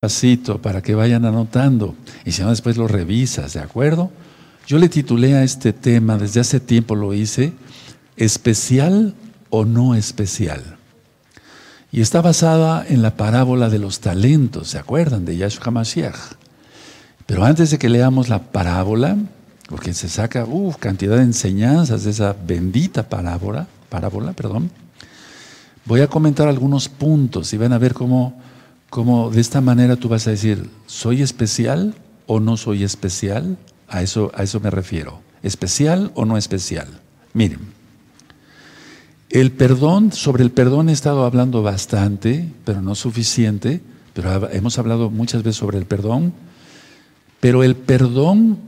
pasito para que vayan anotando y si no después lo revisas, ¿de acuerdo? Yo le titulé a este tema, desde hace tiempo lo hice, especial o no especial. Y está basada en la parábola de los talentos, ¿se acuerdan? De Yahshua HaMashiach. Pero antes de que leamos la parábola, porque se saca cantidad de enseñanzas de esa bendita parábola, parábola, perdón, voy a comentar algunos puntos y van a ver cómo como de esta manera tú vas a decir, ¿soy especial o no soy especial? A eso, a eso me refiero. ¿Especial o no especial? Miren, el perdón, sobre el perdón he estado hablando bastante, pero no suficiente, pero hemos hablado muchas veces sobre el perdón, pero el perdón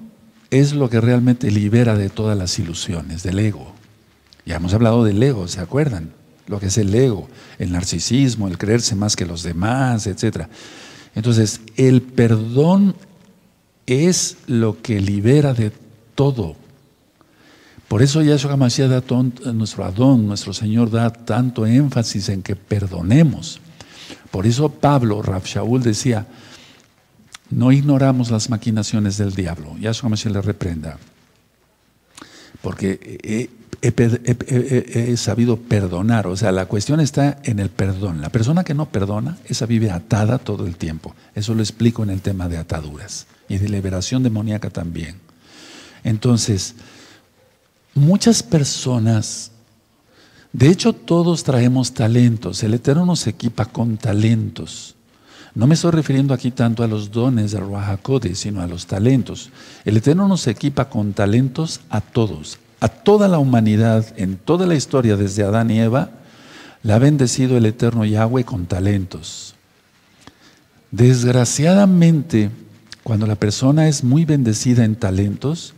es lo que realmente libera de todas las ilusiones, del ego. Ya hemos hablado del ego, ¿se acuerdan? Lo que es el ego, el narcisismo, el creerse más que los demás, etc. Entonces, el perdón es lo que libera de todo. Por eso Yahshua Hamashiach da nuestro Adón, nuestro Señor da tanto énfasis en que perdonemos. Por eso Pablo, Shaul decía, no ignoramos las maquinaciones del diablo. Yahshua Hamashiach le reprenda. Porque he, sabido perdonar. O sea, la cuestión está en el perdón. La persona que no perdona, esa vive atada todo el tiempo. Eso lo explico en el tema de ataduras y de liberación demoníaca también. Entonces, muchas personas, de hecho todos traemos talentos. El Eterno nos equipa con talentos. No me estoy refiriendo aquí tanto a los dones de Ruajacode, sino a los talentos. El Eterno nos equipa con talentos a todos, a toda la humanidad, en toda la historia, desde Adán y Eva, la ha bendecido el eterno Yahweh con talentos. Desgraciadamente, cuando la persona es muy bendecida en talentos,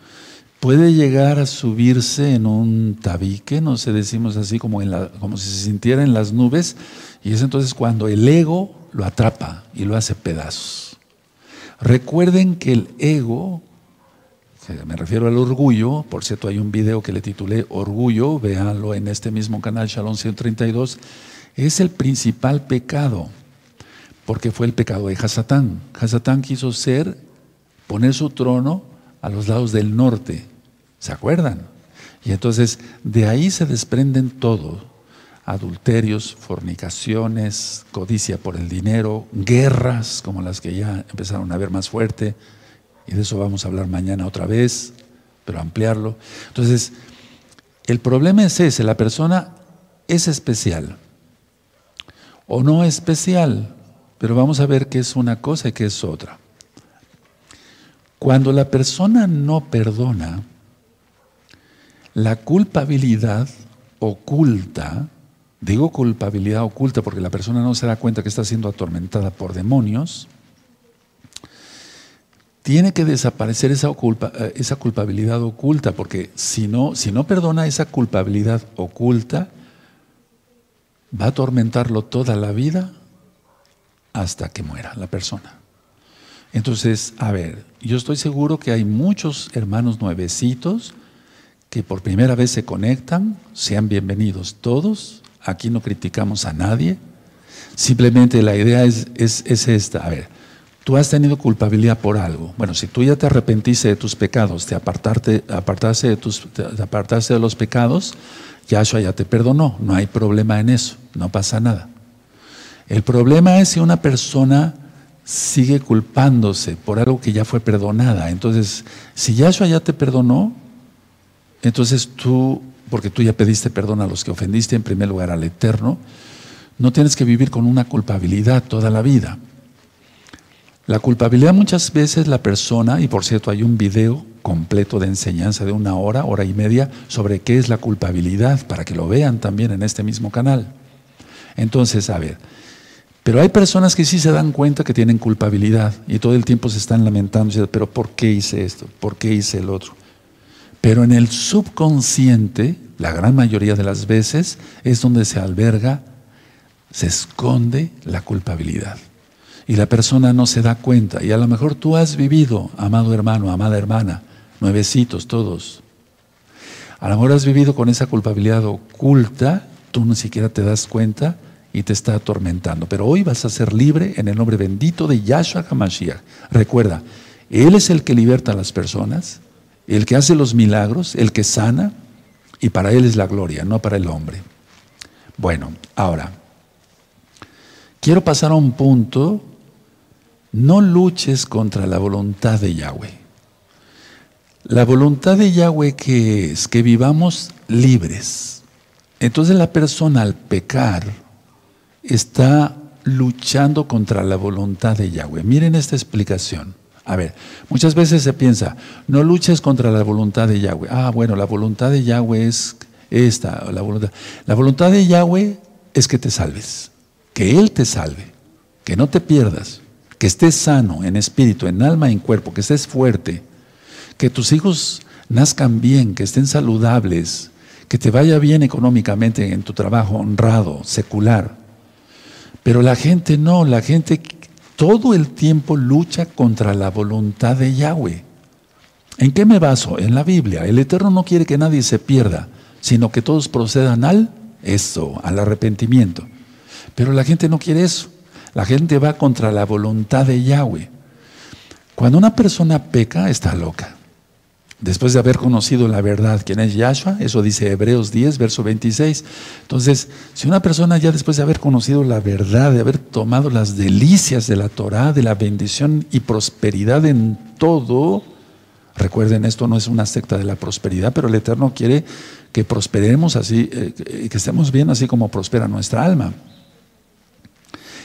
puede llegar a subirse en un tabique, no sé, decimos así como, en la, como si se sintiera en las nubes, y es entonces cuando el ego lo atrapa y lo hace pedazos. Recuerden que el ego me refiero al orgullo, por cierto hay un video que le titulé Orgullo, véanlo en este mismo canal Shalom 132, es el principal pecado, porque fue el pecado de Hasatán. Hasatán quiso ser, poner su trono a los lados del norte, ¿se acuerdan? Y entonces de ahí se desprenden todo, adulterios, fornicaciones, codicia por el dinero, guerras como las que ya empezaron a ver más fuerte, y de eso vamos a hablar mañana otra vez, pero ampliarlo. Entonces, el problema es ese, la persona es especial o no especial, pero vamos a ver qué es una cosa y qué es otra. Cuando la persona no perdona, la culpabilidad oculta, digo culpabilidad oculta porque la persona no se da cuenta que está siendo atormentada por demonios, tiene que desaparecer esa, eh, esa culpabilidad oculta, porque si no, si no perdona esa culpabilidad oculta, va a atormentarlo toda la vida hasta que muera la persona. Entonces, a ver, yo estoy seguro que hay muchos hermanos nuevecitos que por primera vez se conectan, sean bienvenidos todos, aquí no criticamos a nadie, simplemente la idea es, es, es esta, a ver, Tú has tenido culpabilidad por algo. Bueno, si tú ya te arrepentiste de tus pecados, te, apartarte, apartaste, de tus, te apartaste de los pecados, Yahshua ya te perdonó. No hay problema en eso, no pasa nada. El problema es si una persona sigue culpándose por algo que ya fue perdonada. Entonces, si Yahshua ya te perdonó, entonces tú, porque tú ya pediste perdón a los que ofendiste, en primer lugar al Eterno, no tienes que vivir con una culpabilidad toda la vida. La culpabilidad muchas veces la persona, y por cierto hay un video completo de enseñanza de una hora, hora y media, sobre qué es la culpabilidad, para que lo vean también en este mismo canal. Entonces, a ver, pero hay personas que sí se dan cuenta que tienen culpabilidad y todo el tiempo se están lamentando, pero ¿por qué hice esto? ¿Por qué hice el otro? Pero en el subconsciente, la gran mayoría de las veces, es donde se alberga, se esconde la culpabilidad y la persona no se da cuenta. Y a lo mejor tú has vivido, amado hermano, amada hermana, nuevecitos todos. A lo mejor has vivido con esa culpabilidad oculta, tú ni siquiera te das cuenta y te está atormentando. Pero hoy vas a ser libre en el nombre bendito de Yahshua HaMashiach. Recuerda, Él es el que liberta a las personas, el que hace los milagros, el que sana, y para Él es la gloria, no para el hombre. Bueno, ahora, quiero pasar a un punto, no luches contra la voluntad de Yahweh. La voluntad de Yahweh que es que vivamos libres. Entonces la persona al pecar está luchando contra la voluntad de Yahweh. Miren esta explicación. A ver, muchas veces se piensa, no luches contra la voluntad de Yahweh. Ah, bueno, la voluntad de Yahweh es esta, la voluntad. La voluntad de Yahweh es que te salves, que Él te salve, que no te pierdas, que estés sano en espíritu, en alma, en cuerpo, que estés fuerte, que tus hijos nazcan bien, que estén saludables, que te vaya bien económicamente en tu trabajo honrado, secular. Pero la gente no, la gente todo el tiempo lucha contra la voluntad de Yahweh. ¿En qué me baso? En la Biblia. El Eterno no quiere que nadie se pierda, sino que todos procedan al eso, al arrepentimiento. Pero la gente no quiere eso. La gente va contra la voluntad de Yahweh. Cuando una persona peca, está loca después de haber conocido la verdad, quién es Yahshua, eso dice Hebreos 10, verso 26. Entonces, si una persona ya después de haber conocido la verdad, de haber tomado las delicias de la Torah, de la bendición y prosperidad en todo, recuerden, esto no es una secta de la prosperidad, pero el Eterno quiere que prosperemos así, eh, que estemos bien así como prospera nuestra alma.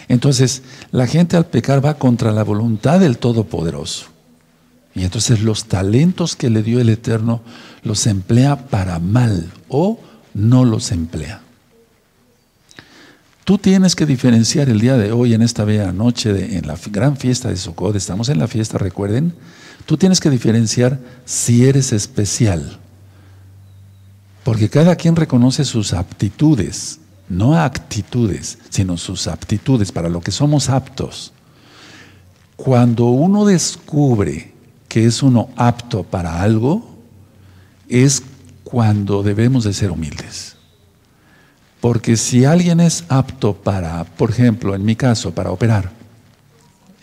Entonces, la gente al pecar va contra la voluntad del Todopoderoso. Y entonces los talentos que le dio el Eterno los emplea para mal o no los emplea. Tú tienes que diferenciar el día de hoy, en esta bella noche, en la gran fiesta de Sukkot, estamos en la fiesta, recuerden, tú tienes que diferenciar si eres especial. Porque cada quien reconoce sus aptitudes, no actitudes, sino sus aptitudes para lo que somos aptos. Cuando uno descubre que es uno apto para algo es cuando debemos de ser humildes. Porque si alguien es apto para, por ejemplo, en mi caso, para operar,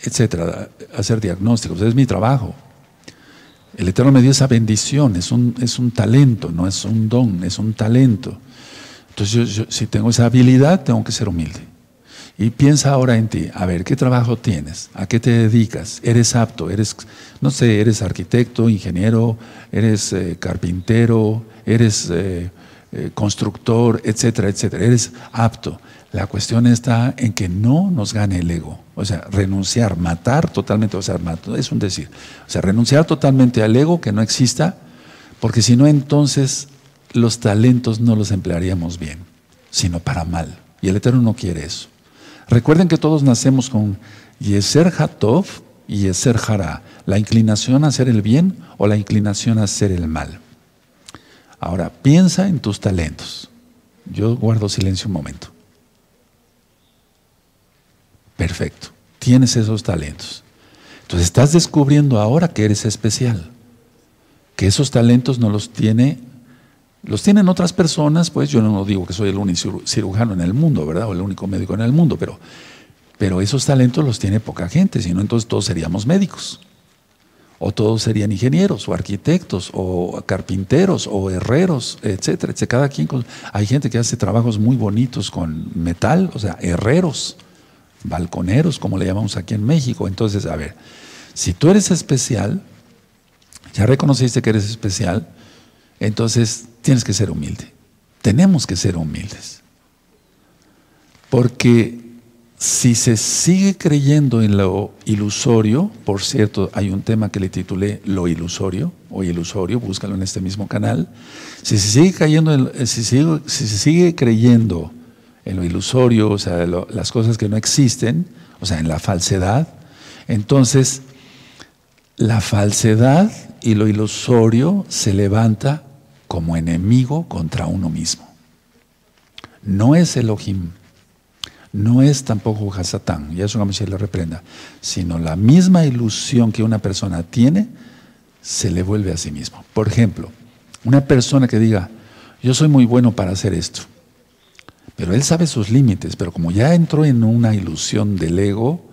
etcétera, hacer diagnósticos, es mi trabajo. El Eterno me dio esa bendición, es un, es un talento, no es un don, es un talento. Entonces, yo, si tengo esa habilidad, tengo que ser humilde. Y piensa ahora en ti, a ver, ¿qué trabajo tienes? ¿A qué te dedicas? ¿Eres apto? ¿Eres, no sé, eres arquitecto, ingeniero, eres eh, carpintero, eres eh, eh, constructor, etcétera, etcétera? Eres apto. La cuestión está en que no nos gane el ego. O sea, renunciar, matar totalmente, o sea, es un decir. O sea, renunciar totalmente al ego, que no exista, porque si no, entonces los talentos no los emplearíamos bien, sino para mal. Y el Eterno no quiere eso. Recuerden que todos nacemos con Yeser Hatov y Yeser Hara, la inclinación a hacer el bien o la inclinación a hacer el mal. Ahora, piensa en tus talentos. Yo guardo silencio un momento. Perfecto, tienes esos talentos. Entonces estás descubriendo ahora que eres especial, que esos talentos no los tiene los tienen otras personas, pues yo no digo que soy el único cirujano en el mundo, ¿verdad? O el único médico en el mundo, pero, pero esos talentos los tiene poca gente, si no entonces todos seríamos médicos. O todos serían ingenieros, o arquitectos, o carpinteros, o herreros, etcétera, etcétera. Cada quien hay gente que hace trabajos muy bonitos con metal, o sea, herreros, balconeros, como le llamamos aquí en México. Entonces, a ver, si tú eres especial, ya reconociste que eres especial, entonces tienes que ser humilde. Tenemos que ser humildes. Porque si se sigue creyendo en lo ilusorio, por cierto, hay un tema que le titulé Lo ilusorio o ilusorio, búscalo en este mismo canal. Si se sigue, cayendo sigue, si se sigue creyendo en lo ilusorio, o sea, las cosas que no existen, o sea, en la falsedad, entonces la falsedad y lo ilusorio se levanta como enemigo contra uno mismo. No es Elohim, no es tampoco Hasatán, y eso se le reprenda, sino la misma ilusión que una persona tiene se le vuelve a sí mismo. Por ejemplo, una persona que diga, yo soy muy bueno para hacer esto, Pero él sabe sus límites, pero como ya entró en una ilusión del ego,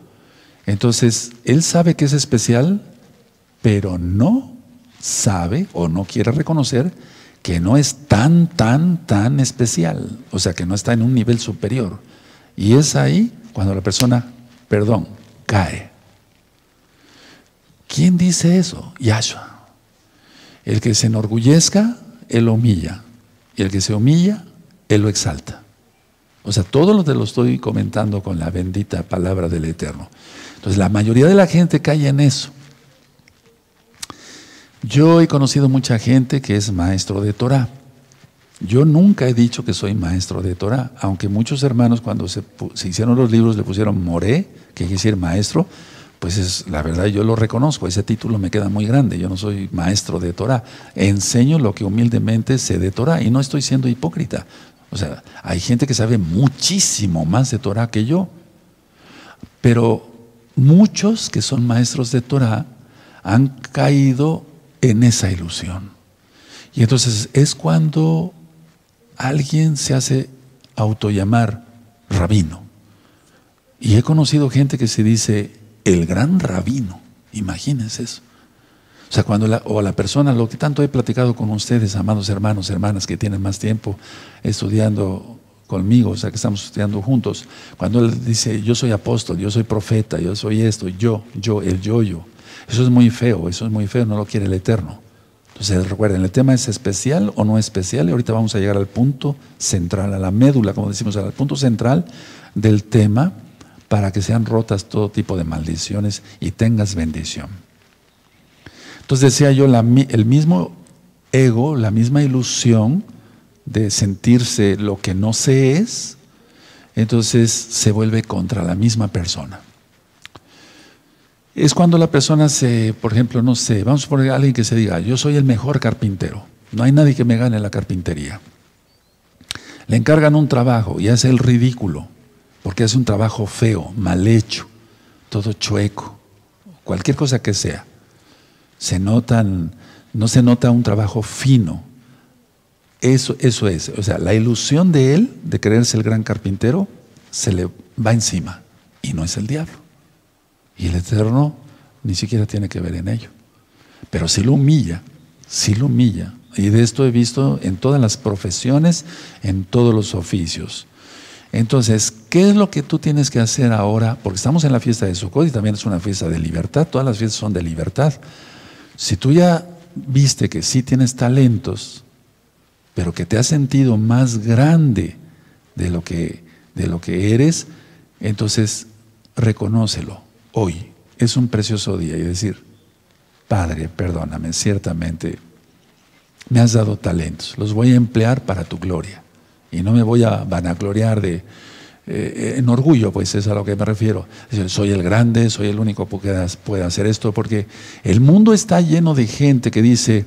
entonces él sabe que es especial, pero no sabe o no quiere reconocer que no es tan, tan, tan especial. O sea, que no está en un nivel superior. Y es ahí cuando la persona, perdón, cae. ¿Quién dice eso? Yahshua. El que se enorgullezca, él lo humilla. Y el que se humilla, él lo exalta. O sea, todo lo te lo estoy comentando con la bendita palabra del Eterno. Entonces, la mayoría de la gente cae en eso. Yo he conocido mucha gente que es maestro de Torah. Yo nunca he dicho que soy maestro de Torah, aunque muchos hermanos cuando se, hicieron los libros le pusieron moré, que quiere decir maestro, pues es la verdad yo lo reconozco, ese título me queda muy grande, yo no soy maestro de Torah, enseño lo que humildemente sé de Torah y no estoy siendo hipócrita. O sea, hay gente que sabe muchísimo más de Torah que yo, pero muchos que son maestros de Torah han caído en esa ilusión. Y entonces es cuando alguien se hace autollamar rabino. Y he conocido gente que se dice el gran rabino. Imagínense eso. O sea, cuando la, o la persona, lo que tanto he platicado con ustedes, amados hermanos, hermanas que tienen más tiempo estudiando conmigo, o sea, que estamos estudiando juntos, cuando él dice, yo soy apóstol, yo soy profeta, yo soy esto, yo, yo, el yo, yo. Eso es muy feo, eso es muy feo, no lo quiere el Eterno. Entonces recuerden, el tema es especial o no especial y ahorita vamos a llegar al punto central, a la médula, como decimos, al punto central del tema para que sean rotas todo tipo de maldiciones y tengas bendición. Entonces decía yo, el mismo ego, la misma ilusión de sentirse lo que no se es, entonces se vuelve contra la misma persona es cuando la persona se, por ejemplo, no sé, vamos a poner alguien que se diga, yo soy el mejor carpintero, no hay nadie que me gane la carpintería. Le encargan un trabajo y hace el ridículo, porque hace un trabajo feo, mal hecho, todo chueco, cualquier cosa que sea. Se notan, no se nota un trabajo fino. Eso, eso es, o sea, la ilusión de él, de creerse el gran carpintero, se le va encima y no es el diablo. Y el Eterno ni siquiera tiene que ver en ello. Pero si lo humilla, si lo humilla. Y de esto he visto en todas las profesiones, en todos los oficios. Entonces, ¿qué es lo que tú tienes que hacer ahora? Porque estamos en la fiesta de Sukkot y también es una fiesta de libertad. Todas las fiestas son de libertad. Si tú ya viste que sí tienes talentos, pero que te has sentido más grande de lo que, de lo que eres, entonces reconócelo hoy es un precioso día y decir, Padre, perdóname, ciertamente me has dado talentos, los voy a emplear para tu gloria. Y no me voy a vanagloriar de, eh, en orgullo, pues es a lo que me refiero. Soy el grande, soy el único que puede hacer esto, porque el mundo está lleno de gente que dice,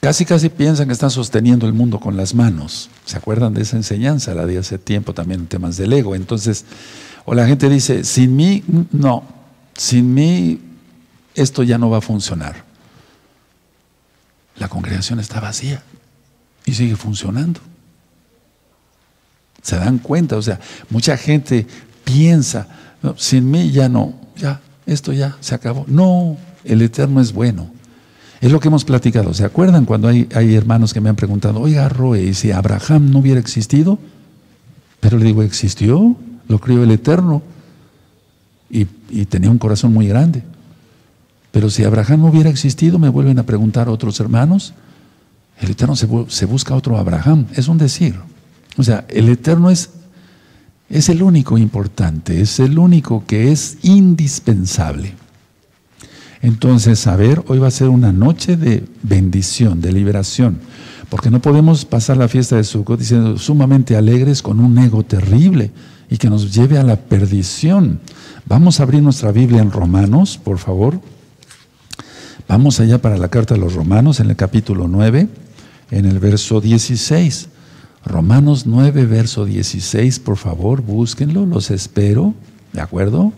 casi casi piensan que están sosteniendo el mundo con las manos. ¿Se acuerdan de esa enseñanza? La de hace tiempo también en temas del ego. Entonces, o la gente dice, sin mí, no, sin mí esto ya no va a funcionar. La congregación está vacía y sigue funcionando. Se dan cuenta, o sea, mucha gente piensa, sin mí ya no, ya, esto ya se acabó. No, el Eterno es bueno. Es lo que hemos platicado. ¿Se acuerdan cuando hay, hay hermanos que me han preguntado, oiga, Roe, ¿y si Abraham no hubiera existido? Pero le digo, ¿existió? Lo crió el Eterno y, tenía un corazón muy grande. Pero si Abraham no hubiera existido, me vuelven a preguntar otros hermanos, el Eterno se, se, busca otro Abraham, es un decir. O sea, el Eterno es, es el único importante, es el único que es indispensable. Entonces, a ver, hoy va a ser una noche de bendición, de liberación, porque no podemos pasar la fiesta de Sukkot diciendo sumamente alegres con un ego terrible y que nos lleve a la perdición. Vamos a abrir nuestra Biblia en Romanos, por favor. Vamos allá para la carta de los Romanos en el capítulo 9, en el verso 16. Romanos 9, verso 16, por favor, búsquenlo, los espero. ¿De acuerdo?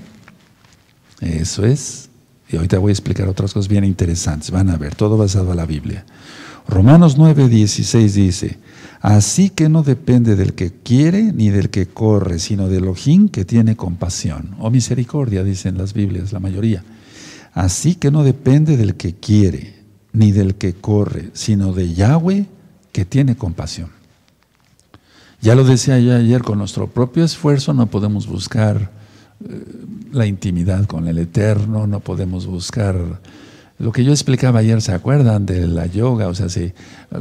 Eso es. Y ahorita voy a explicar otras cosas bien interesantes. Van a ver, todo basado en la Biblia. Romanos 9, 16 dice, así que no depende del que quiere ni del que corre, sino del ojín que tiene compasión. O misericordia, dicen las Biblias, la mayoría. Así que no depende del que quiere ni del que corre, sino de Yahweh que tiene compasión. Ya lo decía yo ayer, con nuestro propio esfuerzo no podemos buscar eh, la intimidad con el Eterno, no podemos buscar lo que yo explicaba ayer, ¿se acuerdan de la yoga? O sea, si,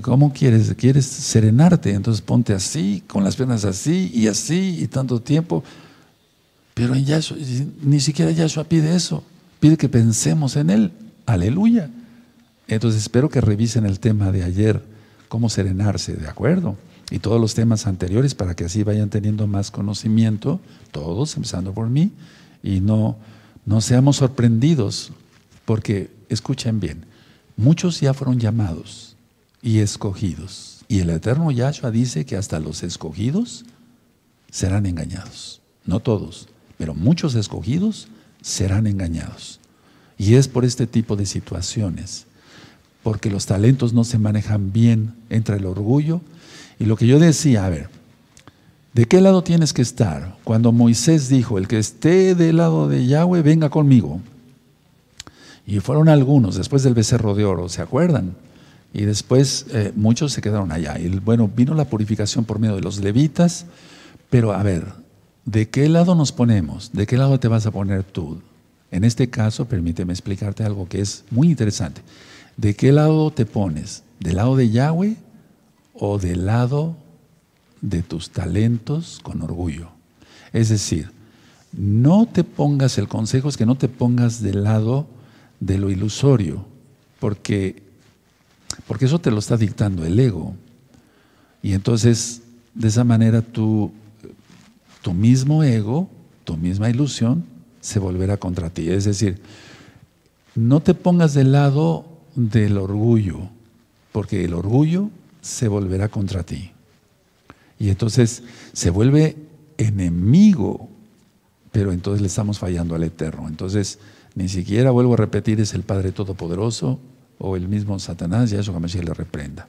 ¿cómo quieres? ¿Quieres serenarte? Entonces ponte así, con las piernas así y así y tanto tiempo. Pero en Yahshua, ni siquiera Yahshua pide eso, pide que pensemos en Él. Aleluya. Entonces espero que revisen el tema de ayer, cómo serenarse, ¿de acuerdo? Y todos los temas anteriores para que así vayan teniendo más conocimiento, todos, empezando por mí, y no, no seamos sorprendidos, porque escuchen bien, muchos ya fueron llamados y escogidos. Y el eterno Yahshua dice que hasta los escogidos serán engañados. No todos, pero muchos escogidos serán engañados. Y es por este tipo de situaciones, porque los talentos no se manejan bien entre el orgullo. Y lo que yo decía, a ver, ¿de qué lado tienes que estar? Cuando Moisés dijo, el que esté del lado de Yahweh, venga conmigo. Y fueron algunos después del becerro de oro, ¿se acuerdan? Y después eh, muchos se quedaron allá. Y bueno, vino la purificación por medio de los levitas. Pero a ver, ¿de qué lado nos ponemos? ¿De qué lado te vas a poner tú? En este caso, permíteme explicarte algo que es muy interesante. ¿De qué lado te pones? ¿Del lado de Yahweh o del lado de tus talentos con orgullo? Es decir, no te pongas, el consejo es que no te pongas del lado de lo ilusorio, porque, porque eso te lo está dictando el ego. Y entonces, de esa manera, tu, tu mismo ego, tu misma ilusión, se volverá contra ti. Es decir, no te pongas del lado del orgullo, porque el orgullo se volverá contra ti. Y entonces se vuelve enemigo, pero entonces le estamos fallando al Eterno. Entonces, ni siquiera, vuelvo a repetir, es el Padre Todopoderoso o el mismo Satanás, y a eso jamás le reprenda.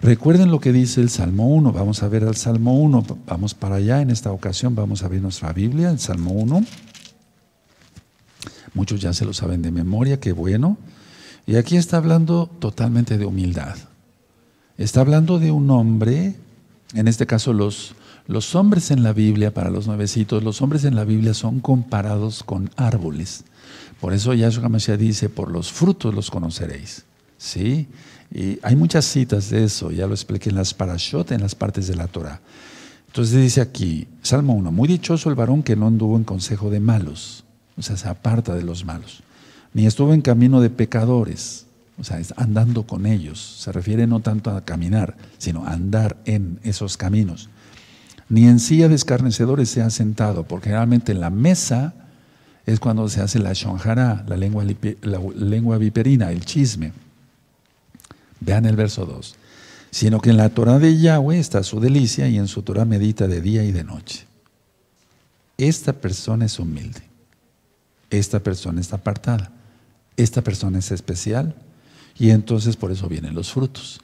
Recuerden lo que dice el Salmo 1, vamos a ver al Salmo 1, vamos para allá, en esta ocasión vamos a ver nuestra Biblia, el Salmo 1. Muchos ya se lo saben de memoria, qué bueno. Y aquí está hablando totalmente de humildad. Está hablando de un hombre, en este caso los, los hombres en la Biblia, para los nuevecitos, los hombres en la Biblia son comparados con árboles. Por eso Yahshua Mashiach dice, por los frutos los conoceréis. ¿Sí? Y hay muchas citas de eso, ya lo expliqué en las parashot, en las partes de la Torah. Entonces dice aquí, Salmo 1, muy dichoso el varón que no anduvo en consejo de malos, o sea, se aparta de los malos, ni estuvo en camino de pecadores, o sea, andando con ellos. Se refiere no tanto a caminar, sino a andar en esos caminos ni en silla de escarnecedores se ha sentado, porque generalmente en la mesa es cuando se hace la shonjara, la lengua, la lengua viperina, el chisme. Vean el verso 2. Sino que en la Torah de Yahweh está su delicia y en su Torah medita de día y de noche. Esta persona es humilde. Esta persona está apartada. Esta persona es especial. Y entonces por eso vienen los frutos.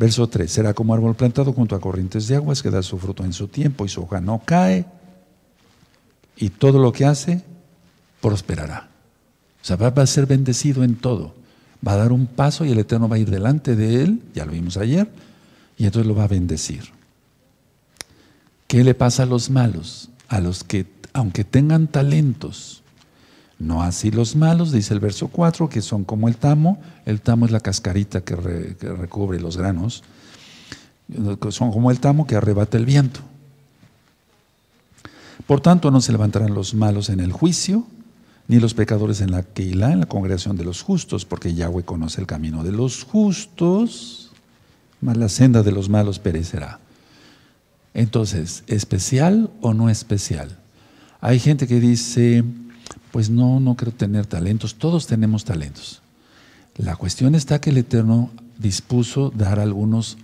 Verso 3, será como árbol plantado junto a corrientes de aguas que da su fruto en su tiempo y su hoja no cae y todo lo que hace prosperará. O sea, va a ser bendecido en todo. Va a dar un paso y el Eterno va a ir delante de él, ya lo vimos ayer, y entonces lo va a bendecir. ¿Qué le pasa a los malos? A los que, aunque tengan talentos, no así los malos, dice el verso 4, que son como el tamo. El tamo es la cascarita que, recubre los granos. Son como el tamo que arrebata el viento. Por tanto, no se levantarán los malos en el juicio, ni los pecadores en la Keilah, en la congregación de los justos, porque Yahweh conoce el camino de los justos, mas la senda de los malos perecerá. Entonces, ¿especial o no especial? Hay gente que dice, pues no, no creo tener talentos. Todos tenemos talentos. La cuestión está que el Eterno dispuso dar algunos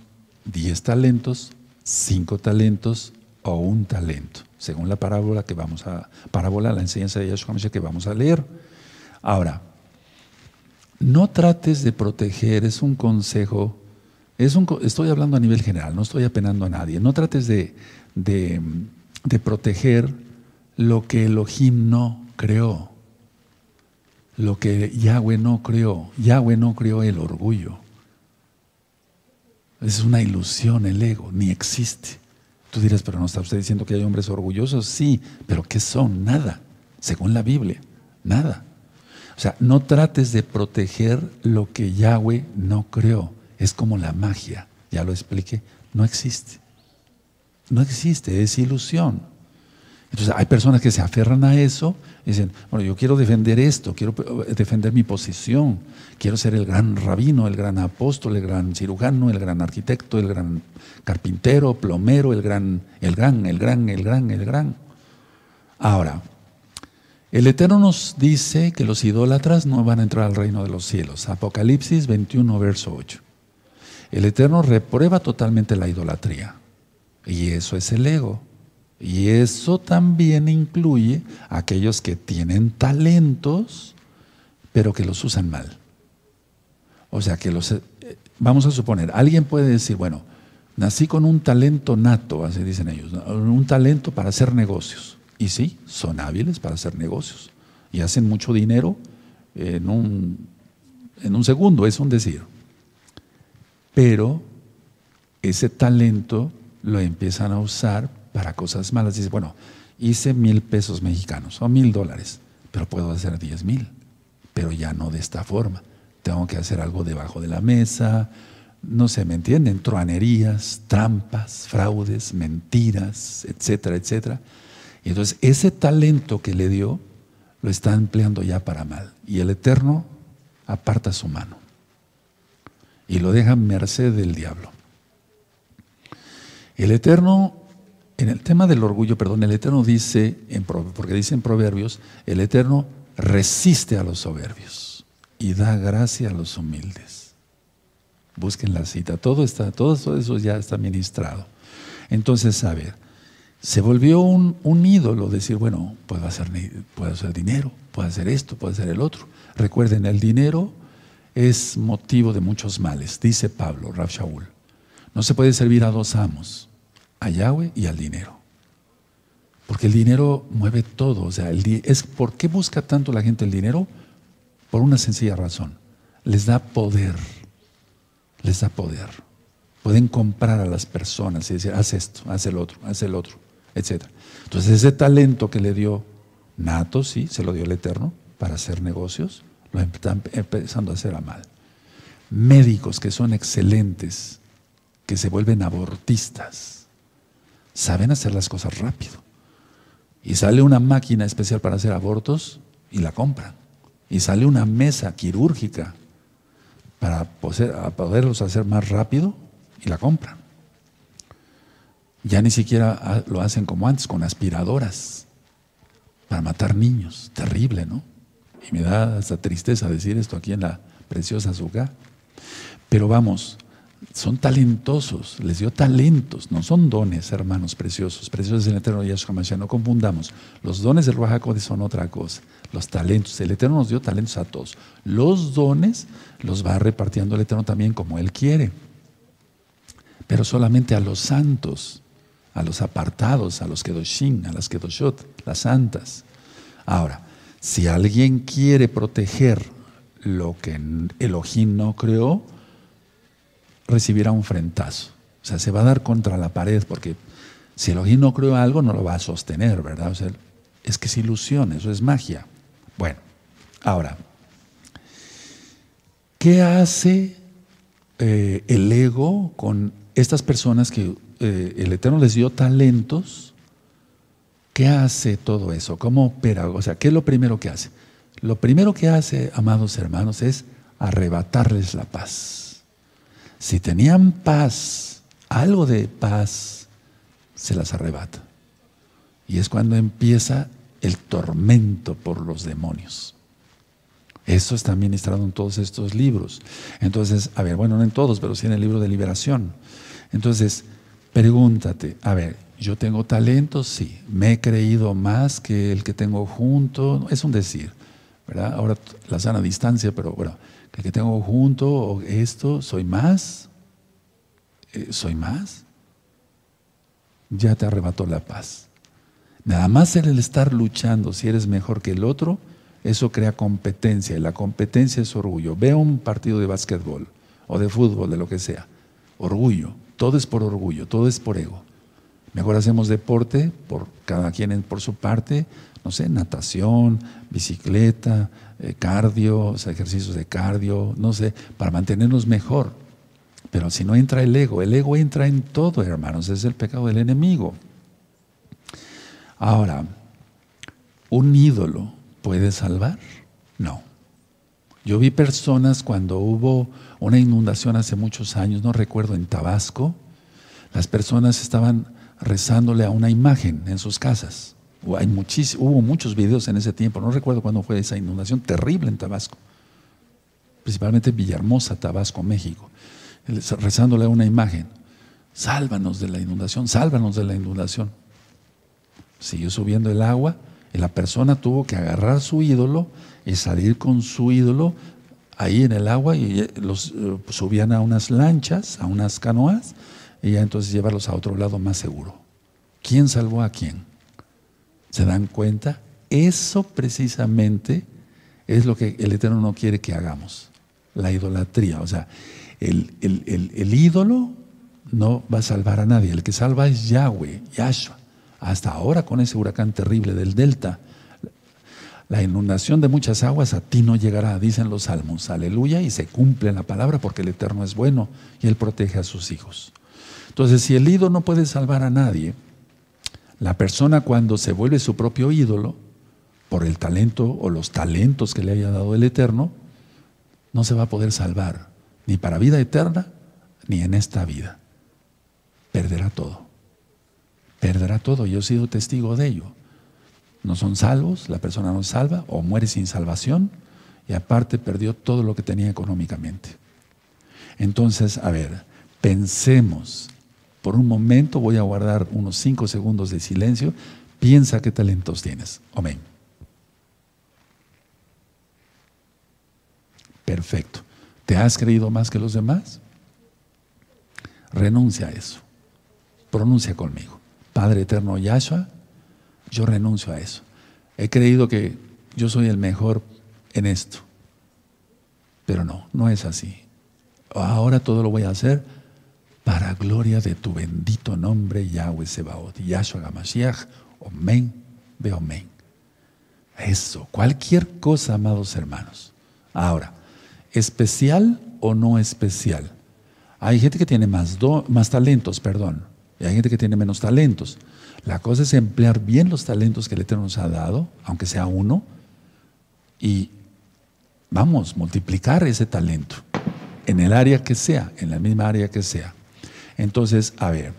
10 talentos, 5 talentos o un talento, según la parábola que vamos a, parábola, la enseñanza de Yahshua que vamos a leer. Ahora, no trates de proteger, es un consejo, es un, estoy hablando a nivel general, no estoy apenando a nadie, no trates de, de, de proteger lo que Elohim no creó, lo que Yahweh no creó. Yahweh no creó el orgullo. Es una ilusión el ego, ni existe. Tú dirás, pero no está usted diciendo que hay hombres orgullosos. Sí, pero ¿qué son? Nada, según la Biblia, nada. O sea, no trates de proteger lo que Yahweh no creó. Es como la magia, ya lo expliqué, no existe. No existe, es ilusión. Entonces hay personas que se aferran a eso dicen, bueno, yo quiero defender esto, quiero defender mi posición, quiero ser el gran rabino, el gran apóstol, el gran cirujano, el gran arquitecto, el gran carpintero, plomero, el gran, el gran, el gran, el gran, el gran. Ahora, el Eterno nos dice que los idólatras no van a entrar al reino de los cielos. Apocalipsis 21, verso 8. El Eterno reprueba totalmente la idolatría. Y eso es el ego. Y eso también incluye a aquellos que tienen talentos, pero que los usan mal. O sea, que los... Eh, vamos a suponer, alguien puede decir, bueno, nací con un talento nato, así dicen ellos, un talento para hacer negocios. Y sí, son hábiles para hacer negocios. Y hacen mucho dinero en un, en un segundo, es un decir. Pero ese talento lo empiezan a usar para cosas malas. Dice, bueno, hice mil pesos mexicanos o mil dólares, pero puedo hacer diez mil, pero ya no de esta forma. Tengo que hacer algo debajo de la mesa, no sé, ¿me entienden? Truanerías, trampas, fraudes, mentiras, etcétera, etcétera. Y entonces ese talento que le dio lo está empleando ya para mal. Y el Eterno aparta su mano y lo deja merced del diablo. El Eterno en el tema del orgullo, perdón, el Eterno dice, porque dice en Proverbios, el Eterno resiste a los soberbios y da gracia a los humildes. Busquen la cita, todo está, todo eso ya está ministrado. Entonces, a ver, se volvió un, ídolo decir, bueno, puedo hacer, dinero, puedo hacer esto, puedo hacer el otro. Recuerden, el dinero es motivo de muchos males, dice Pablo, Rab Shaul. No se puede servir a dos amos a Yahweh y al dinero. Porque el dinero mueve todo. O sea, es, ¿por qué busca tanto la gente el dinero? Por una sencilla razón. Les da poder. Les da poder. Pueden comprar a las personas y decir, haz esto, haz el otro, haz el otro, etc. Entonces ese talento que le dio Nato, sí, se lo dio el Eterno para hacer negocios, lo están empezando a hacer a mal. Médicos que son excelentes, que se vuelven abortistas saben hacer las cosas rápido. Y sale una máquina especial para hacer abortos y la compran. Y sale una mesa quirúrgica para poderlos hacer más rápido y la compran. Ya ni siquiera lo hacen como antes, con aspiradoras para matar niños. Terrible, ¿no? Y me da hasta tristeza decir esto aquí en la preciosa Azúcar. Pero vamos, son talentosos, les dio talentos, no son dones, hermanos preciosos, preciosos del Eterno Yahshua Mashiach, no confundamos. Los dones del Ruach son otra cosa, los talentos, el Eterno nos dio talentos a todos. Los dones los va repartiendo el Eterno también como Él quiere, pero solamente a los santos, a los apartados, a los Kedoshim, a las Kedoshot, las santas. Ahora, si alguien quiere proteger lo que Elohim no creó, recibirá un frentazo. O sea, se va a dar contra la pared porque si Elohim no creó algo, no lo va a sostener, ¿verdad? O sea, es que es ilusión, eso es magia. Bueno, ahora, ¿qué hace eh, el ego con estas personas que eh, el Eterno les dio talentos? ¿Qué hace todo eso? ¿Cómo opera? O sea, ¿qué es lo primero que hace? Lo primero que hace, amados hermanos, es arrebatarles la paz. Si tenían paz, algo de paz, se las arrebata. Y es cuando empieza el tormento por los demonios. Eso está ministrado en todos estos libros. Entonces, a ver, bueno, no en todos, pero sí en el libro de liberación. Entonces, pregúntate, a ver, yo tengo talento, sí. Me he creído más que el que tengo junto, es un decir. ¿verdad? Ahora la sana distancia, pero bueno, el que tengo junto o esto, soy más, eh, soy más, ya te arrebató la paz. Nada más el estar luchando, si eres mejor que el otro, eso crea competencia y la competencia es orgullo. Ve un partido de básquetbol o de fútbol, de lo que sea. Orgullo, todo es por orgullo, todo es por ego. Mejor hacemos deporte, por cada quien por su parte, no sé, natación, bicicleta, eh, cardio, ejercicios de cardio, no sé, para mantenernos mejor. Pero si no entra el ego, el ego entra en todo, hermanos, es el pecado del enemigo. Ahora, ¿un ídolo puede salvar? No. Yo vi personas cuando hubo una inundación hace muchos años, no recuerdo, en Tabasco, las personas estaban rezándole a una imagen en sus casas. Hubo muchos videos en ese tiempo, no recuerdo cuándo fue esa inundación terrible en Tabasco, principalmente en Villahermosa, Tabasco, México, rezándole a una imagen, sálvanos de la inundación, sálvanos de la inundación. Siguió subiendo el agua y la persona tuvo que agarrar su ídolo y salir con su ídolo ahí en el agua y eh, los eh, subían a unas lanchas, a unas canoas y ya entonces llevarlos a otro lado más seguro. ¿Quién salvó a quién? ¿Se dan cuenta? Eso precisamente es lo que el Eterno no quiere que hagamos, la idolatría. O sea, el, el, ídolo no va a salvar a nadie, el que salva es Yahweh, Yahshua. Hasta ahora con ese huracán terrible del delta, la inundación de muchas aguas a ti no llegará, dicen los salmos, aleluya, y se cumple la palabra porque el Eterno es bueno y Él protege a sus hijos. Entonces, si el ídolo no puede salvar a nadie, la persona cuando se vuelve su propio ídolo, por el talento o los talentos que le haya dado el Eterno, no se va a poder salvar, ni para vida eterna, ni en esta vida. Perderá todo. Perderá todo. Yo he sido testigo de ello. No son salvos, la persona no salva o muere sin salvación y aparte perdió todo lo que tenía económicamente. Entonces, a ver, pensemos por un momento voy a guardar unos cinco segundos de silencio. Piensa qué talentos tienes. Amén. Perfecto. ¿Te has creído más que los demás? Renuncia a eso. Pronuncia conmigo. Padre eterno Yahshua, yo renuncio a eso. He creído que yo soy el mejor en esto. Pero no, no es así. Ahora todo lo voy a hacer para gloria de tu bendito nombre, Yahweh Sebaot, Yahshua Gamashiach, Omen, ve Omen. Eso, cualquier cosa, amados hermanos. Ahora, ¿especial o no especial? Hay gente que tiene más, más talentos, perdón, y hay gente que tiene menos talentos. La cosa es emplear bien los talentos que el Eterno nos ha dado, aunque sea uno, y vamos, multiplicar ese talento en el área que sea, en la misma área que sea. Entonces, a ver,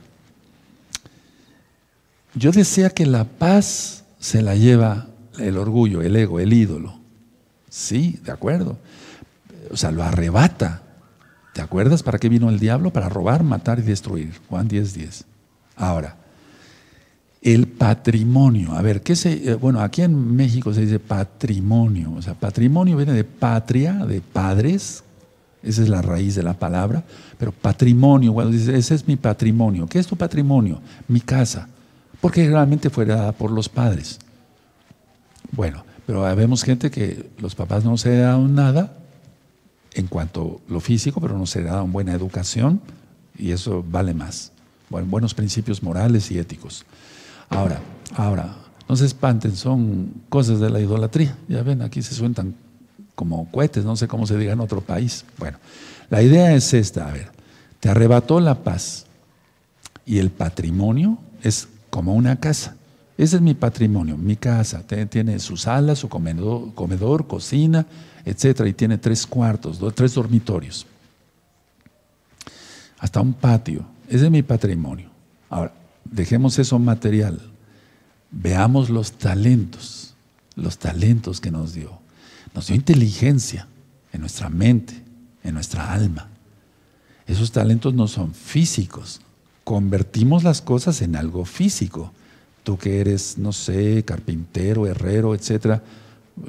yo decía que la paz se la lleva el orgullo, el ego, el ídolo. Sí, de acuerdo. O sea, lo arrebata. ¿Te acuerdas para qué vino el diablo? Para robar, matar y destruir. Juan 10, 10. Ahora, el patrimonio. A ver, ¿qué se.? Eh, bueno, aquí en México se dice patrimonio. O sea, patrimonio viene de patria, de padres, esa es la raíz de la palabra. Pero patrimonio, bueno, dice, ese es mi patrimonio. ¿Qué es tu patrimonio? Mi casa. Porque realmente fue dada por los padres. Bueno, pero vemos gente que los papás no se dan nada en cuanto a lo físico, pero no se dan buena educación y eso vale más. Bueno, buenos principios morales y éticos. Ahora, ahora, no se espanten, son cosas de la idolatría. Ya ven, aquí se sueltan como cohetes, no sé cómo se diga en otro país. Bueno, la idea es esta, a ver, te arrebató la paz y el patrimonio es como una casa. Ese es mi patrimonio, mi casa. Tiene su sala, su comedor, cocina, etcétera, y tiene tres cuartos, tres dormitorios. Hasta un patio. Ese es mi patrimonio. Ahora, dejemos eso material. Veamos los talentos, los talentos que nos dio. Nos dio inteligencia en nuestra mente, en nuestra alma. Esos talentos no son físicos. Convertimos las cosas en algo físico. Tú que eres, no sé, carpintero, herrero, etcétera,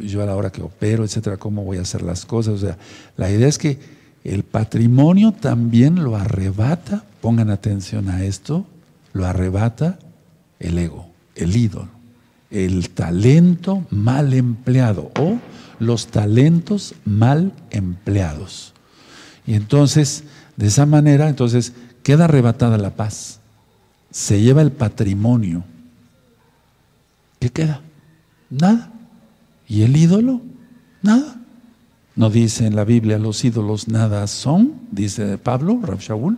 yo a la hora que opero, etcétera, cómo voy a hacer las cosas. O sea, la idea es que el patrimonio también lo arrebata, pongan atención a esto, lo arrebata el ego, el ídolo, el talento mal empleado o los talentos mal empleados. Y entonces, de esa manera, entonces queda arrebatada la paz. Se lleva el patrimonio. ¿Qué queda? Nada. ¿Y el ídolo? Nada. No dice en la Biblia los ídolos nada son, dice Pablo, Rab Shaul.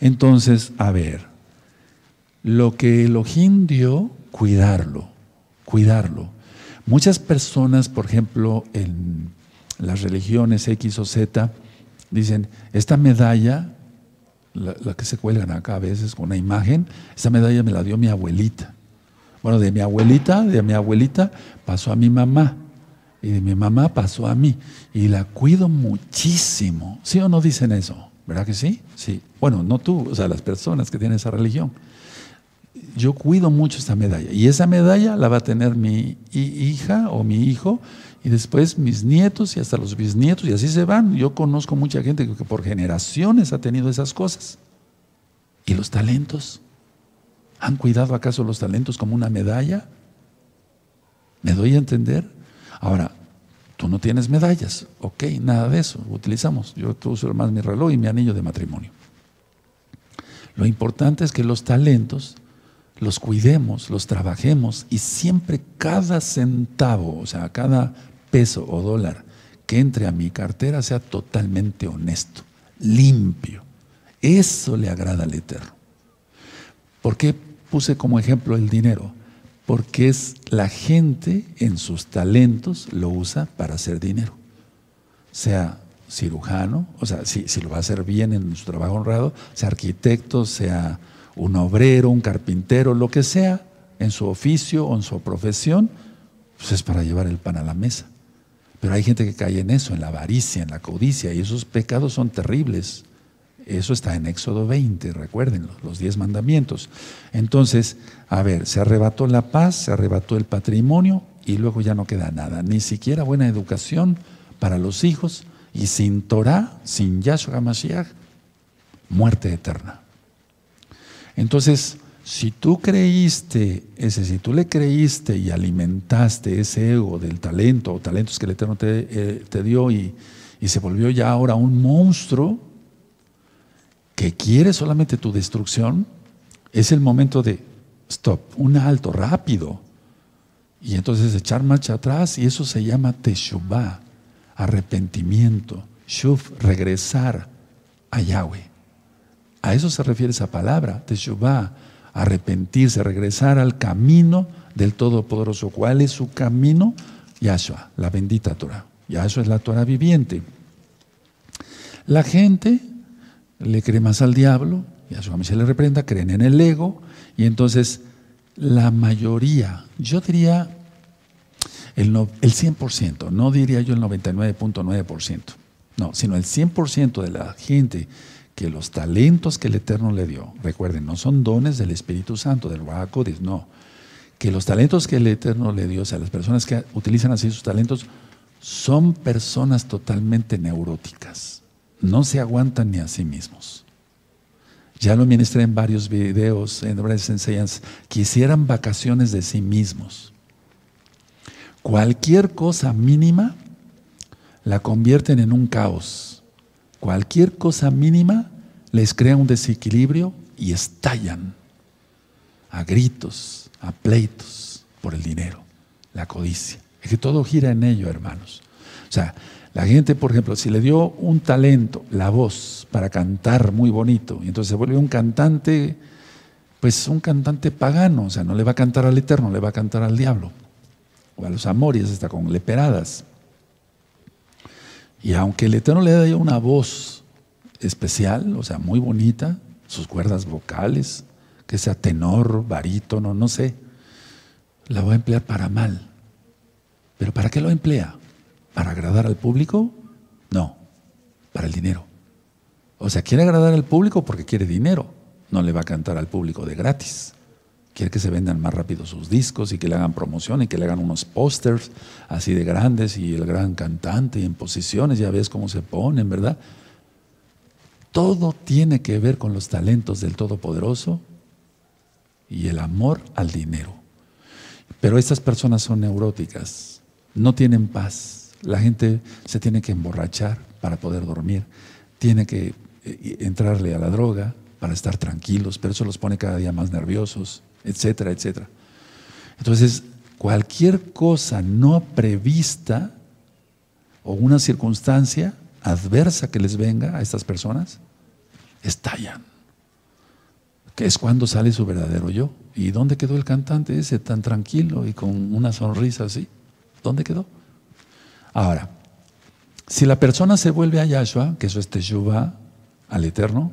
Entonces, a ver, lo que Elohim dio, cuidarlo, cuidarlo. Muchas personas, por ejemplo, en las religiones X o Z, dicen, esta medalla, la, que se cuelgan acá a veces con una imagen, esta medalla me la dio mi abuelita. Bueno, de mi abuelita, de mi abuelita pasó a mi mamá. Y de mi mamá pasó a mí. Y la cuido muchísimo. ¿Sí o no dicen eso? ¿Verdad que sí? Sí. Bueno, no tú, o sea, las personas que tienen esa religión yo cuido mucho esta medalla. Y esa medalla la va a tener mi hija o mi hijo y después mis nietos y hasta los bisnietos y así se van. Yo conozco mucha gente que por generaciones ha tenido esas cosas. ¿Y los talentos? ¿Han cuidado acaso los talentos como una medalla? ¿Me doy a entender? Ahora, tú no tienes medallas, ok, nada de eso, utilizamos. Yo uso más mi reloj y mi anillo de matrimonio. Lo importante es que los talentos los cuidemos, los trabajemos y siempre cada centavo, o sea, cada peso o dólar que entre a mi cartera sea totalmente honesto, limpio. Eso le agrada al Eterno. ¿Por qué puse como ejemplo el dinero? Porque es la gente en sus talentos lo usa para hacer dinero. Sea cirujano, o sea, si, si lo va a hacer bien en su trabajo honrado, sea arquitecto, sea un obrero, un carpintero, lo que sea, en su oficio o en su profesión, pues es para llevar el pan a la mesa. Pero hay gente que cae en eso, en la avaricia, en la codicia, y esos pecados son terribles. Eso está en Éxodo 20, recuerden, los diez mandamientos. Entonces, a ver, se arrebató la paz, se arrebató el patrimonio y luego ya no queda nada, ni siquiera buena educación para los hijos y sin Torah, sin Yahshua Mashiach, muerte eterna. Entonces, si tú creíste, ese, si tú le creíste y alimentaste ese ego del talento o talentos que el Eterno te, eh, dio y, y se volvió ya ahora un monstruo que quiere solamente tu destrucción, es el momento de stop, un alto, rápido. Y entonces echar marcha atrás y eso se llama teshuvah, arrepentimiento, shuv, regresar a Yahweh. A eso se refiere esa palabra, teshuvah, arrepentirse, regresar al camino del Todopoderoso. ¿Cuál es su camino? Yahshua, la bendita Torah. Yahshua es la Torah viviente. La gente le cree más al diablo, Yahshua se le reprenda, creen en el ego, y entonces la mayoría, yo diría el, el 100%, no diría yo el 99.9%, no, sino el 100% de la gente que los talentos que el Eterno le dio, recuerden, no son dones del Espíritu Santo, del Ruach no, que los talentos que el Eterno le dio, o sea, las personas que utilizan así sus talentos, son personas totalmente neuróticas, no se aguantan ni a sí mismos. Ya lo ministré en varios videos, en varias enseñanzas, quisieran vacaciones de sí mismos. Cualquier cosa mínima la convierten en un caos Cualquier cosa mínima les crea un desequilibrio y estallan a gritos, a pleitos por el dinero, la codicia. Es que todo gira en ello, hermanos. O sea, la gente, por ejemplo, si le dio un talento, la voz, para cantar muy bonito, y entonces se vuelve un cantante, pues un cantante pagano, o sea, no le va a cantar al Eterno, le va a cantar al diablo, o a los amores, hasta con leperadas. Y aunque el Eterno le dado una voz especial, o sea, muy bonita, sus cuerdas vocales, que sea tenor, barítono, no sé, la va a emplear para mal. ¿Pero para qué lo emplea? ¿Para agradar al público? No, para el dinero. O sea, quiere agradar al público porque quiere dinero. No le va a cantar al público de gratis. Quiere que se vendan más rápido sus discos y que le hagan promoción y que le hagan unos pósters así de grandes y el gran cantante y en posiciones, ya ves cómo se ponen, ¿verdad? Todo tiene que ver con los talentos del Todopoderoso y el amor al dinero. Pero estas personas son neuróticas, no tienen paz. La gente se tiene que emborrachar para poder dormir, tiene que eh, entrarle a la droga para estar tranquilos, pero eso los pone cada día más nerviosos etcétera, etcétera. Entonces, cualquier cosa no prevista o una circunstancia adversa que les venga a estas personas, estallan. Que es cuando sale su verdadero yo. ¿Y dónde quedó el cantante ese tan tranquilo y con una sonrisa así? ¿Dónde quedó? Ahora, si la persona se vuelve a Yahshua, que eso es Teshuvah, al Eterno,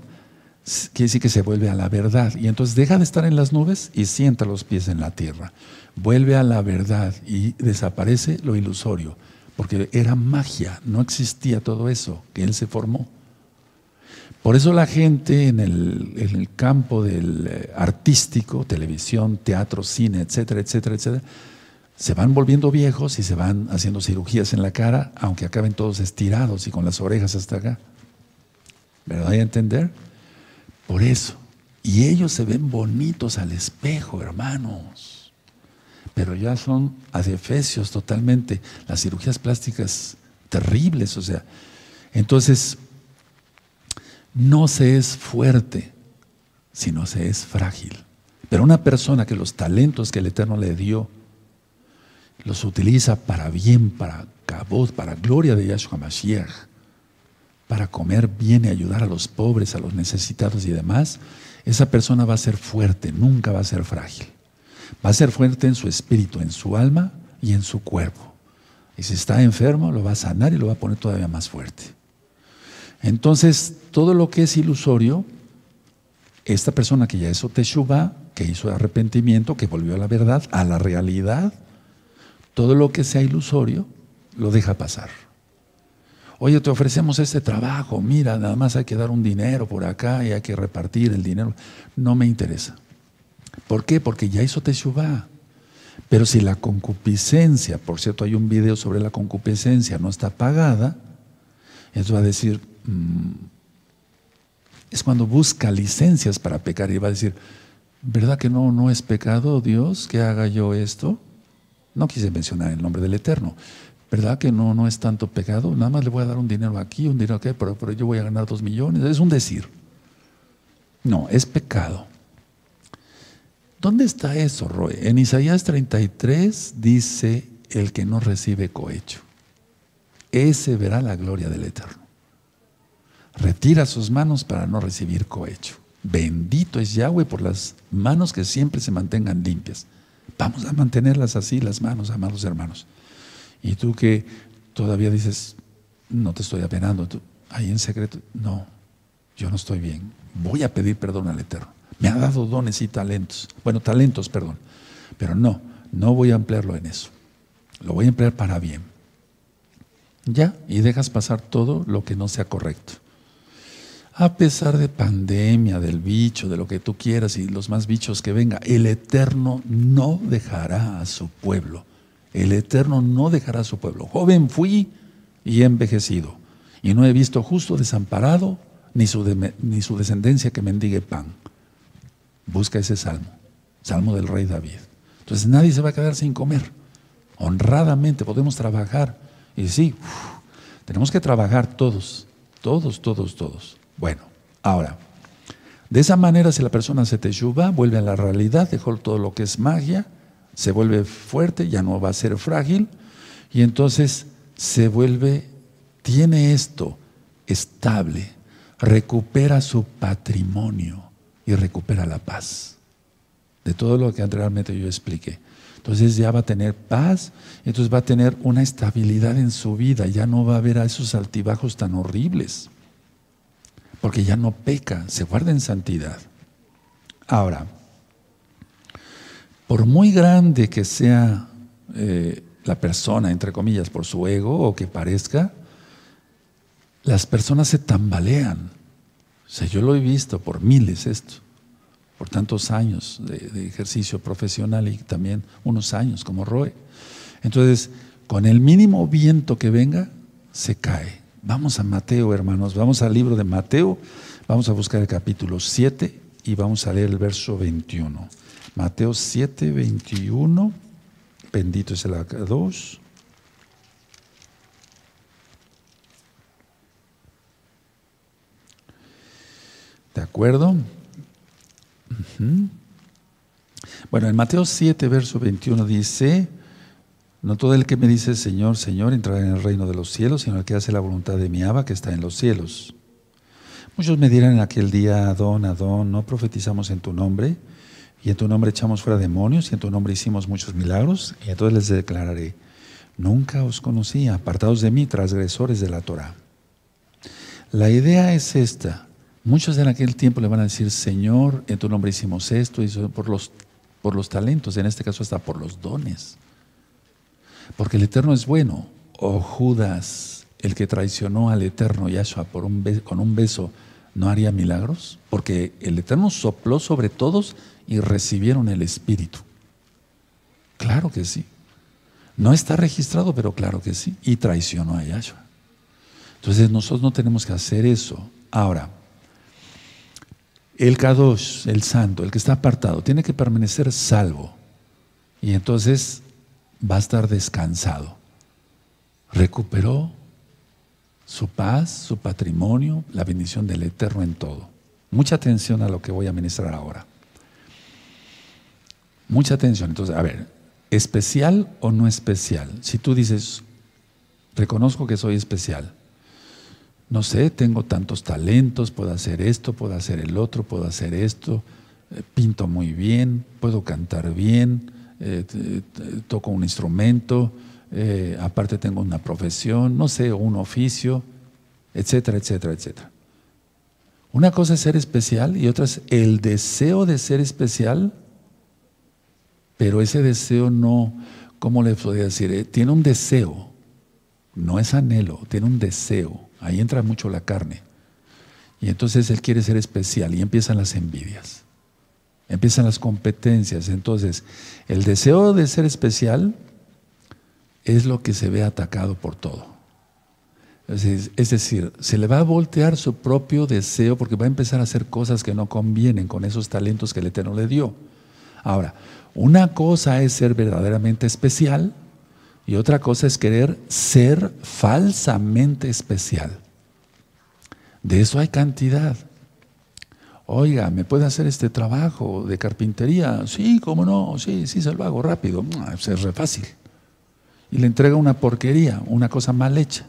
quiere decir que se vuelve a la verdad. Y entonces deja de estar en las nubes y sienta los pies en la tierra. Vuelve a la verdad y desaparece lo ilusorio, porque era magia, no existía todo eso que él se formó. Por eso la gente en el, en el campo del eh, artístico, televisión, teatro, cine, etcétera, etcétera, etcétera, se van volviendo viejos y se van haciendo cirugías en la cara, aunque acaben todos estirados y con las orejas hasta acá. ¿Verdad? ¿Hay entender? Por eso. Y ellos se ven bonitos al espejo, hermanos. Pero ya son adefesios totalmente. Las cirugías plásticas terribles, o sea. Entonces, no se es fuerte, sino se es frágil. Pero una persona que los talentos que el Eterno le dio, los utiliza para bien, para cabot, para gloria de Yahshua Mashiach, para comer bien y ayudar a los pobres, a los necesitados y demás, esa persona va a ser fuerte, nunca va a ser frágil. Va a ser fuerte en su espíritu, en su alma y en su cuerpo. Y si está enfermo, lo va a sanar y lo va a poner todavía más fuerte. Entonces, todo lo que es ilusorio, esta persona que ya hizo teshuva, que hizo arrepentimiento, que volvió a la verdad, a la realidad, todo lo que sea ilusorio, lo deja pasar. Oye, te ofrecemos este trabajo, mira, nada más hay que dar un dinero por acá y hay que repartir el dinero. No me interesa. ¿Por qué? Porque ya hizo Teshuvah. Pero si la concupiscencia, por cierto, hay un video sobre la concupiscencia, no está pagada, eso va a decir, mm, es cuando busca licencias para pecar y va a decir, ¿verdad que no, no es pecado Dios que haga yo esto? No quise mencionar el nombre del Eterno, ¿Verdad que no, no es tanto pecado? Nada más le voy a dar un dinero aquí, un dinero aquí, pero, pero yo voy a ganar dos millones. Es un decir. No, es pecado. ¿Dónde está eso, Roy? En Isaías 33 dice, el que no recibe cohecho, ese verá la gloria del Eterno. Retira sus manos para no recibir cohecho. Bendito es Yahweh por las manos que siempre se mantengan limpias. Vamos a mantenerlas así, las manos, amados hermanos. Y tú que todavía dices, no te estoy apenando, tú, ahí en secreto, no, yo no estoy bien. Voy a pedir perdón al Eterno. Me ha dado dones y talentos. Bueno, talentos, perdón. Pero no, no voy a emplearlo en eso. Lo voy a emplear para bien. Ya, y dejas pasar todo lo que no sea correcto. A pesar de pandemia, del bicho, de lo que tú quieras y los más bichos que venga, el Eterno no dejará a su pueblo el Eterno no dejará a su pueblo. Joven fui y he envejecido, y no he visto justo desamparado, ni su, ni su descendencia que mendigue pan. Busca ese salmo, salmo del rey David. Entonces nadie se va a quedar sin comer. Honradamente podemos trabajar. Y sí, tenemos que trabajar todos, todos, todos, todos. Bueno, ahora, de esa manera si la persona se te teshuva, vuelve a la realidad, dejó todo lo que es magia, se vuelve fuerte, ya no va a ser frágil, y entonces se vuelve, tiene esto estable, recupera su patrimonio y recupera la paz. De todo lo que anteriormente yo expliqué. Entonces ya va a tener paz, entonces va a tener una estabilidad en su vida, ya no va a haber a esos altibajos tan horribles, porque ya no peca, se guarda en santidad. Ahora, por muy grande que sea eh, la persona, entre comillas, por su ego o que parezca, las personas se tambalean. O sea, yo lo he visto por miles esto. por tantos años de, ejercicio profesional y también unos años como Roe. Entonces, con el mínimo viento que venga, se cae. Vamos a Mateo, hermanos, vamos al libro de Mateo, vamos a buscar el capítulo 7 y vamos a leer el verso 21. Mateo 7, 21, bendito es el 2. ¿De acuerdo? Bueno, en Mateo 7, verso 21 dice, no todo el que me dice Señor, Señor entrará en el reino de los cielos, sino el que hace la voluntad de mi Abba que está en los cielos. Muchos me dirán en aquel día, Adón, Adón, no profetizamos en tu nombre, y en tu nombre echamos fuera demonios, y en tu nombre hicimos muchos milagros, y entonces les declararé, nunca os conocí, apartados de mí, transgresores de la Torah. La idea es esta, Muchos en aquel tiempo le van a decir, Señor, en tu nombre hicimos esto, y por los, por los talentos, en este caso hasta por los dones. Porque el Eterno es bueno. O Judas, el que traicionó al Eterno Yahshua por un con un beso, ¿no haría milagros? Porque el Eterno sopló sobre todos y recibieron el Espíritu. Claro que sí. No está registrado, pero claro que sí. Y traicionó a Yahshua. Entonces nosotros no tenemos que hacer eso. Ahora, el Kadosh, el santo, el que está apartado, tiene que permanecer salvo. Y entonces va a estar descansado. Recuperó su paz, su patrimonio, la bendición del Eterno en todo. Mucha atención a lo que voy a ministrar ahora. Mucha atención. Entonces, a ver, ¿especial o no especial? Si tú dices, reconozco que soy especial, no sé, tengo tantos talentos, puedo hacer esto, puedo hacer el otro, puedo hacer esto, eh, pinto muy bien, puedo cantar bien, eh, toco un instrumento, eh, aparte tengo una profesión, no sé, un oficio, etcétera, etcétera, etcétera. Una cosa es ser especial y otra es el deseo de ser especial, pero ese deseo no, ¿cómo le podría decir? tiene un deseo, no es anhelo, tiene un deseo. Ahí entra mucho la carne. Y entonces él quiere ser especial y empiezan las envidias. Empiezan las competencias. Entonces, el deseo de ser especial es lo que se ve atacado por todo. Es decir, se le va a voltear su propio deseo porque va a empezar a hacer cosas que no convienen con esos talentos que el Eterno le dio. Ahora, una cosa es ser verdaderamente especial y otra cosa es querer ser falsamente especial. De eso hay cantidad. Oiga, ¿me puede hacer este trabajo de carpintería? Sí, cómo no, sí, sí se lo hago rápido. Pues es re fácil. Y le entrega una porquería, una cosa mal hecha.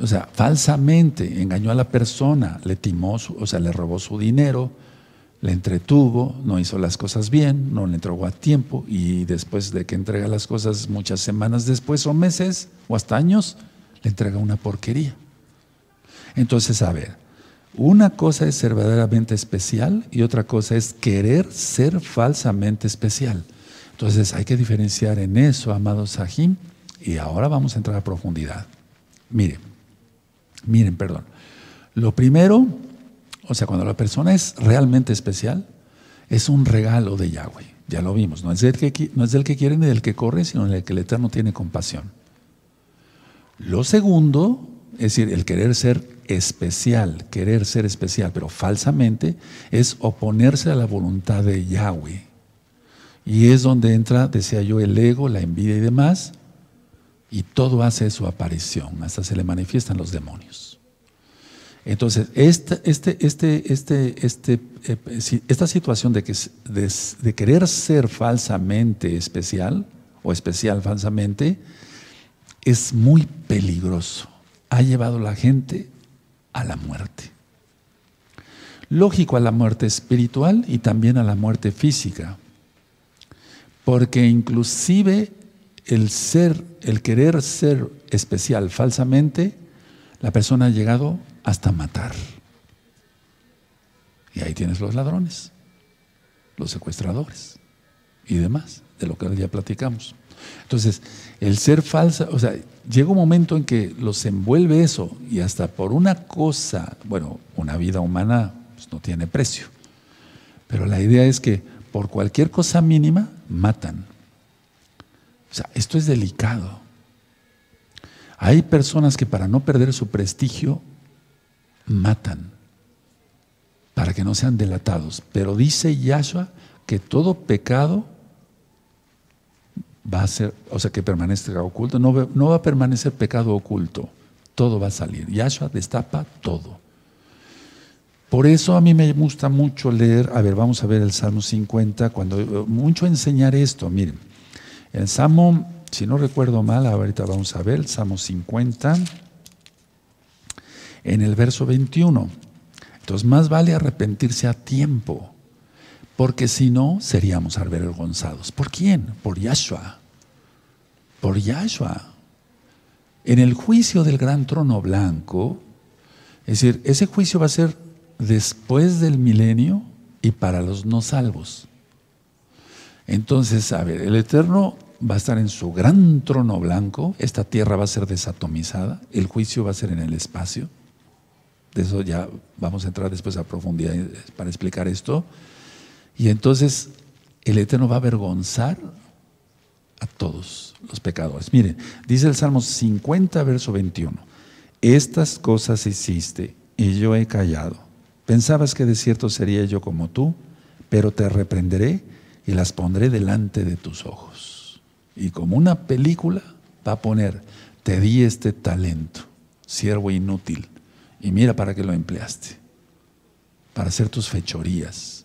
O sea, falsamente engañó a la persona, le timó, o sea, le robó su dinero, le entretuvo, no hizo las cosas bien, no le entregó a tiempo y después de que entrega las cosas muchas semanas después o meses o hasta años, le entrega una porquería. Entonces, a ver, una cosa es ser verdaderamente especial y otra cosa es querer ser falsamente especial. Entonces hay que diferenciar en eso, amados Sahim, y ahora vamos a entrar a profundidad. Miren, miren, perdón. Lo primero o sea, cuando la persona es realmente especial, es un regalo de Yahweh. Ya lo vimos. No es, del que, no es del que quiere ni del que corre, sino del que el Eterno tiene compasión. Lo segundo, es decir, el querer ser especial, querer ser especial, pero falsamente, es oponerse a la voluntad de Yahweh. Y es donde entra, decía yo, el ego, la envidia y demás, y todo hace su aparición, hasta se le manifiestan los demonios. Entonces, esta, este, este, este, eh, esta situación de, que, de, querer ser falsamente especial o especial falsamente es muy peligroso. Ha llevado a la gente a la muerte. Lógico a la muerte espiritual y también a la muerte física. Porque inclusive el ser, el querer ser especial falsamente, la persona ha llegado hasta matar. Y ahí tienes los ladrones, los secuestradores y demás, de lo que ya platicamos. Entonces, el ser falsa, o sea, llega un momento en que los envuelve eso y hasta por una cosa, bueno, una vida humana pues, no tiene precio, Pero la idea es que por cualquier cosa mínima matan. O sea, esto es delicado. Hay personas que para no perder su prestigio matan, para que no sean delatados. Pero dice Yahshua que todo pecado va a ser, o sea, que permanezca oculto, no, no va a permanecer pecado oculto, todo va a salir. Yahshua destapa todo. Por eso a mí me gusta mucho leer, a ver, vamos a ver el Salmo 50, cuando mucho enseñar esto, miren, el Salmo, si no recuerdo mal, ahorita vamos a ver el Salmo 50, en el verso 21. Entonces, más vale arrepentirse a tiempo, porque si no, seríamos avergonzados. ¿Por quién? Por Yahshua. Por Yahshua. En el juicio del gran trono blanco, es decir, ese juicio va a ser después del milenio y para los no salvos. Entonces, a ver, el Eterno va a estar en su gran trono blanco, esta tierra va a ser desatomizada, el juicio va a ser en el espacio. De eso ya vamos a entrar después a profundidad para explicar esto. Y entonces el Eterno va a avergonzar a todos los pecadores. Miren, dice el Salmo 50, verso 21. Estas cosas hiciste y yo he callado. Pensabas que de cierto sería yo como tú, pero te reprenderé y las pondré delante de tus ojos. Y como una película va a poner, te di este talento, siervo inútil, y mira para qué lo empleaste. Para hacer tus fechorías,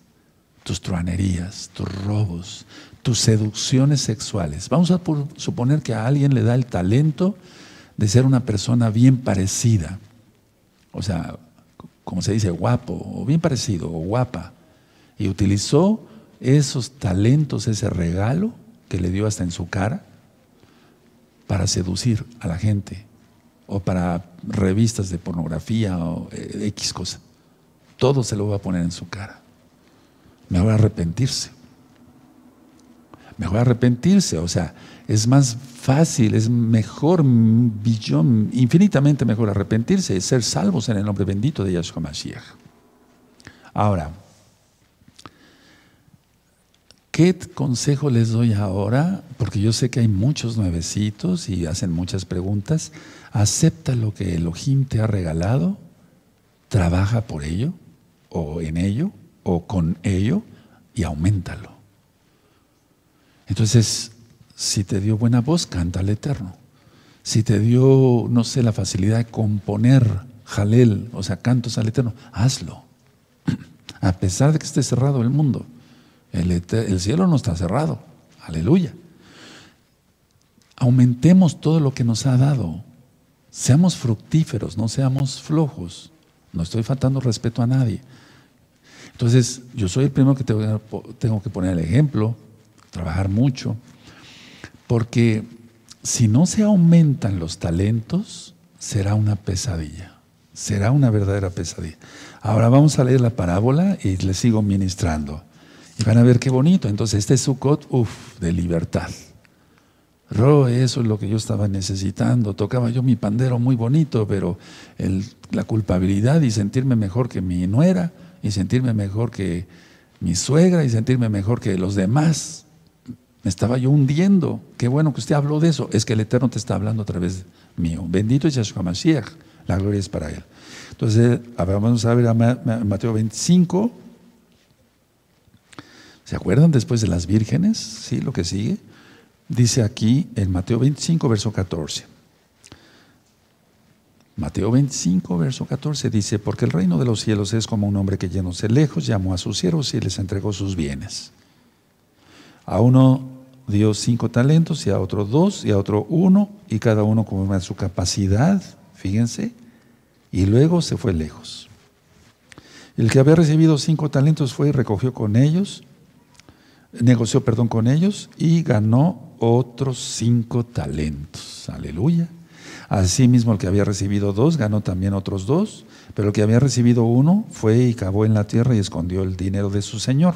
tus truanerías, tus robos, tus seducciones sexuales. Vamos a suponer que a alguien le da el talento de ser una persona bien parecida. O sea, como se dice, guapo, o bien parecido, o guapa. Y utilizó esos talentos, ese regalo que le dio hasta en su cara, para seducir a la gente, o para revistas de pornografía, o eh, X cosa. Todo se lo va a poner en su cara. Mejor arrepentirse. Mejor arrepentirse, o sea, es más fácil, es mejor, infinitamente mejor arrepentirse, y ser salvos en el nombre bendito de Yahshua Mashiach. Ahora, ¿Qué consejo les doy ahora? Porque yo sé que hay muchos nuevecitos y hacen muchas preguntas. Acepta lo que Elohim te ha regalado, trabaja por ello, o en ello, o con ello, y aumentalo. Entonces, si te dio buena voz, canta al Eterno. Si te dio, no sé, la facilidad de componer jalel, o sea, cantos al Eterno, hazlo. A pesar de que esté cerrado el mundo. El, cielo no está cerrado. Aleluya. Aumentemos todo lo que nos ha dado. Seamos fructíferos, no seamos flojos. No estoy faltando respeto a nadie. Entonces, yo soy el primero que tengo que poner el ejemplo, trabajar mucho, porque si no se aumentan los talentos, será una pesadilla, será una verdadera pesadilla. Ahora vamos a leer la parábola y les sigo ministrando. Y van a ver qué bonito. Entonces, este es Sukkot, uff, de libertad. Ro, eso es lo que yo estaba necesitando. Tocaba yo mi pandero muy bonito, pero la culpabilidad y sentirme mejor que mi nuera, y sentirme mejor que mi suegra, y sentirme mejor que los demás. Me estaba yo hundiendo. Qué bueno que usted habló de eso. Es que el Eterno te está hablando a través mío. Bendito es Yahshua Mashiach. La gloria es para Él. Entonces, vamos a ver a Mateo 25. ¿Se acuerdan después de las vírgenes? Sí, lo que sigue. Dice aquí en Mateo 25, verso 14. Mateo 25, verso 14 dice, porque el reino de los cielos es como un hombre que yéndose lejos llamó a sus siervos y les entregó sus bienes. A uno dio cinco talentos y a otro dos y a otro uno y cada uno conforme a su capacidad, fíjense, y luego se fue lejos. El que había recibido cinco talentos fue y recogió con ellos negoció, perdón, con ellos y ganó otros cinco talentos. Aleluya. Asimismo, el que había recibido dos ganó también otros dos, pero el que había recibido uno fue y cavó en la tierra y escondió el dinero de su señor.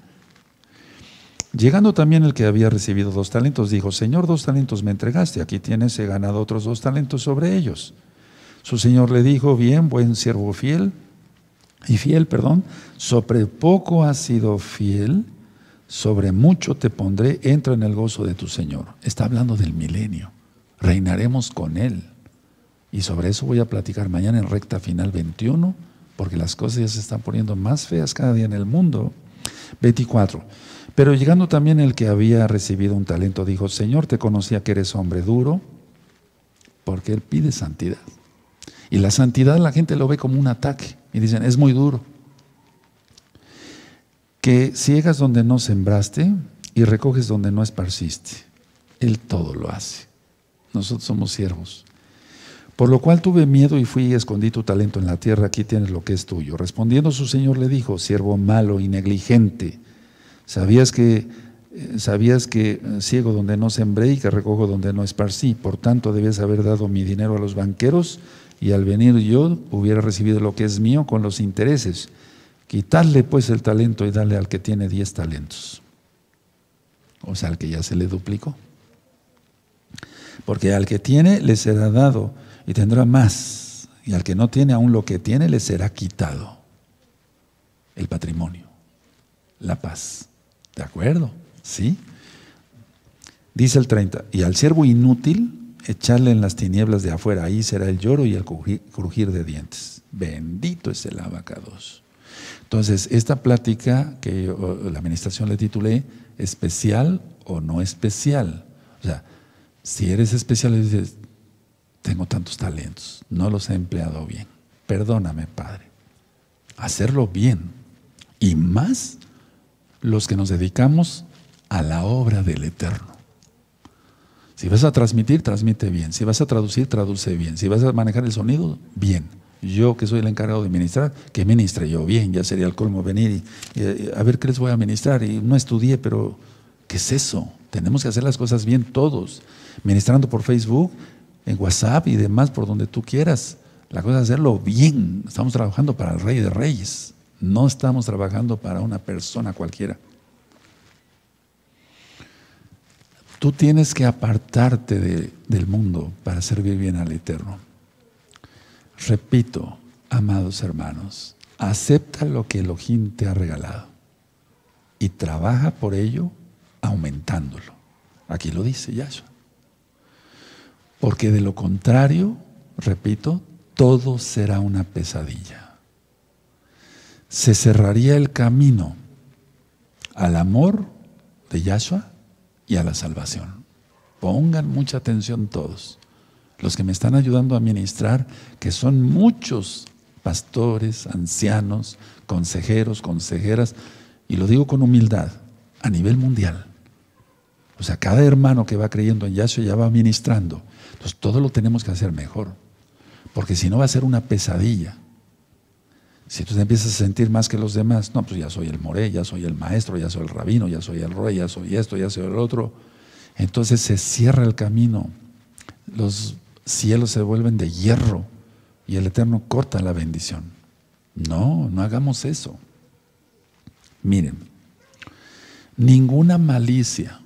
Llegando también el que había recibido dos talentos, dijo, Señor, dos talentos me entregaste, aquí tienes, he ganado otros dos talentos sobre ellos. Su Señor le dijo, bien, buen siervo fiel, y fiel, perdón, sobre poco has sido fiel, sobre mucho te pondré, entra en el gozo de tu Señor. Está hablando del milenio, reinaremos con Él. Y sobre eso voy a platicar mañana en recta final 21, porque las cosas ya se están poniendo más feas cada día en el mundo. 24. Pero llegando también el que había recibido un talento, dijo, Señor, te conocía que eres hombre duro, porque Él pide santidad. Y la santidad la gente lo ve como un ataque. Y dicen, es muy duro. Que ciegas donde no sembraste y recoges donde no esparciste. Él todo lo hace. Nosotros somos siervos. Por lo cual tuve miedo y fui y escondí tu talento en la tierra, aquí tienes lo que es tuyo. Respondiendo su señor le dijo, siervo malo y negligente, sabías que eh, sabías que eh, ciego donde no sembré y que recojo donde no esparcí, por tanto debes haber dado mi dinero a los banqueros y al venir yo hubiera recibido lo que es mío con los intereses. Quitarle pues el talento y darle al que tiene diez talentos. O sea, al que ya se le duplicó. Porque al que tiene le será dado y tendrá más. Y al que no tiene aún lo que tiene le será quitado. El patrimonio, la paz. ¿De acuerdo? ¿Sí? Dice el 30, y al siervo inútil echarle en las tinieblas de afuera, ahí será el lloro y el crujir de dientes. Bendito es el abacados. Entonces, esta plática que la administración le titulé, especial o no especial. O sea, si eres especial dices, tengo tantos talentos, no los he empleado bien. Perdóname, Padre. Hacerlo bien. Y más los que nos dedicamos a la obra del Eterno. Si vas a transmitir, transmite bien. Si vas a traducir, traduce bien. Si vas a manejar el sonido, bien. Yo que soy el encargado de ministrar, que ministre yo bien. Ya sería el colmo venir y, a ver qué les voy a ministrar. Y no estudié, pero ¿qué es eso? Tenemos que hacer las cosas bien todos. Ministrando por Facebook, en WhatsApp y demás, por donde tú quieras. La cosa es hacerlo bien. Estamos trabajando para el Rey de Reyes. No estamos trabajando para una persona cualquiera. Tú tienes que apartarte del mundo para servir bien al Eterno. Repito, amados hermanos, acepta lo que Elohim te ha regalado y trabaja por ello aumentándolo. Aquí lo dice Yahshua. Porque de lo contrario, repito, todo será una pesadilla. Se cerraría el camino al amor de Yahshua y a la salvación. Pongan mucha atención todos. Los que me están ayudando a ministrar, que son muchos pastores, ancianos, consejeros, consejeras, y lo digo con humildad, a nivel mundial. O sea, cada hermano que va creyendo en Yahshua ya va ministrando. Entonces, todo lo tenemos que hacer mejor. Porque si no va a ser una pesadilla. Si tú te empiezas a sentir más que los demás, no, pues ya soy el moré, ya soy el maestro, ya soy el rabino, ya soy el rey, ya soy esto, ya soy el otro. Entonces se cierra el camino, los cielos se vuelven de hierro y el Eterno corta la bendición. No, no hagamos eso. Miren, ninguna malicia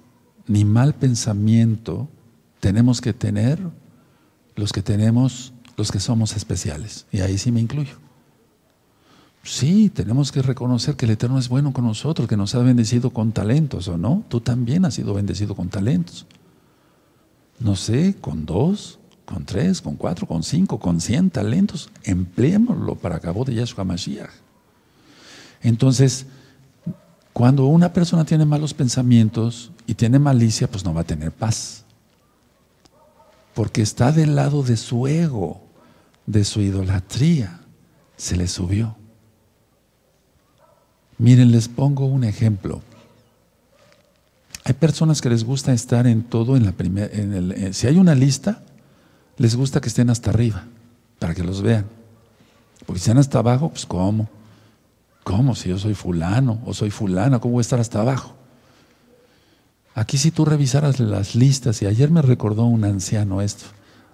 ni mal pensamiento tenemos que tener los que tenemos, los que somos especiales. Y ahí sí me incluyo. Sí, tenemos que reconocer que el Eterno es bueno con nosotros, que nos ha bendecido con talentos, ¿o no? Tú también has sido bendecido con talentos. No sé, con dos, con tres, con cuatro, con cinco, con cien talentos. Empleémoslo para cabo de Yahshua Mashiach. Entonces, cuando una persona tiene malos pensamientos y tiene malicia, pues no va a tener paz. Porque está del lado de su ego, de su idolatría. Se le subió. Miren, les pongo un ejemplo. Hay personas que les gusta estar en todo en la primera, si hay una lista, les gusta que estén hasta arriba, para que los vean. Porque si están hasta abajo, pues ¿cómo? ¿Cómo? Si yo soy fulano o soy fulana, ¿cómo voy a estar hasta abajo? Aquí si tú revisaras las listas, y ayer me recordó un anciano esto,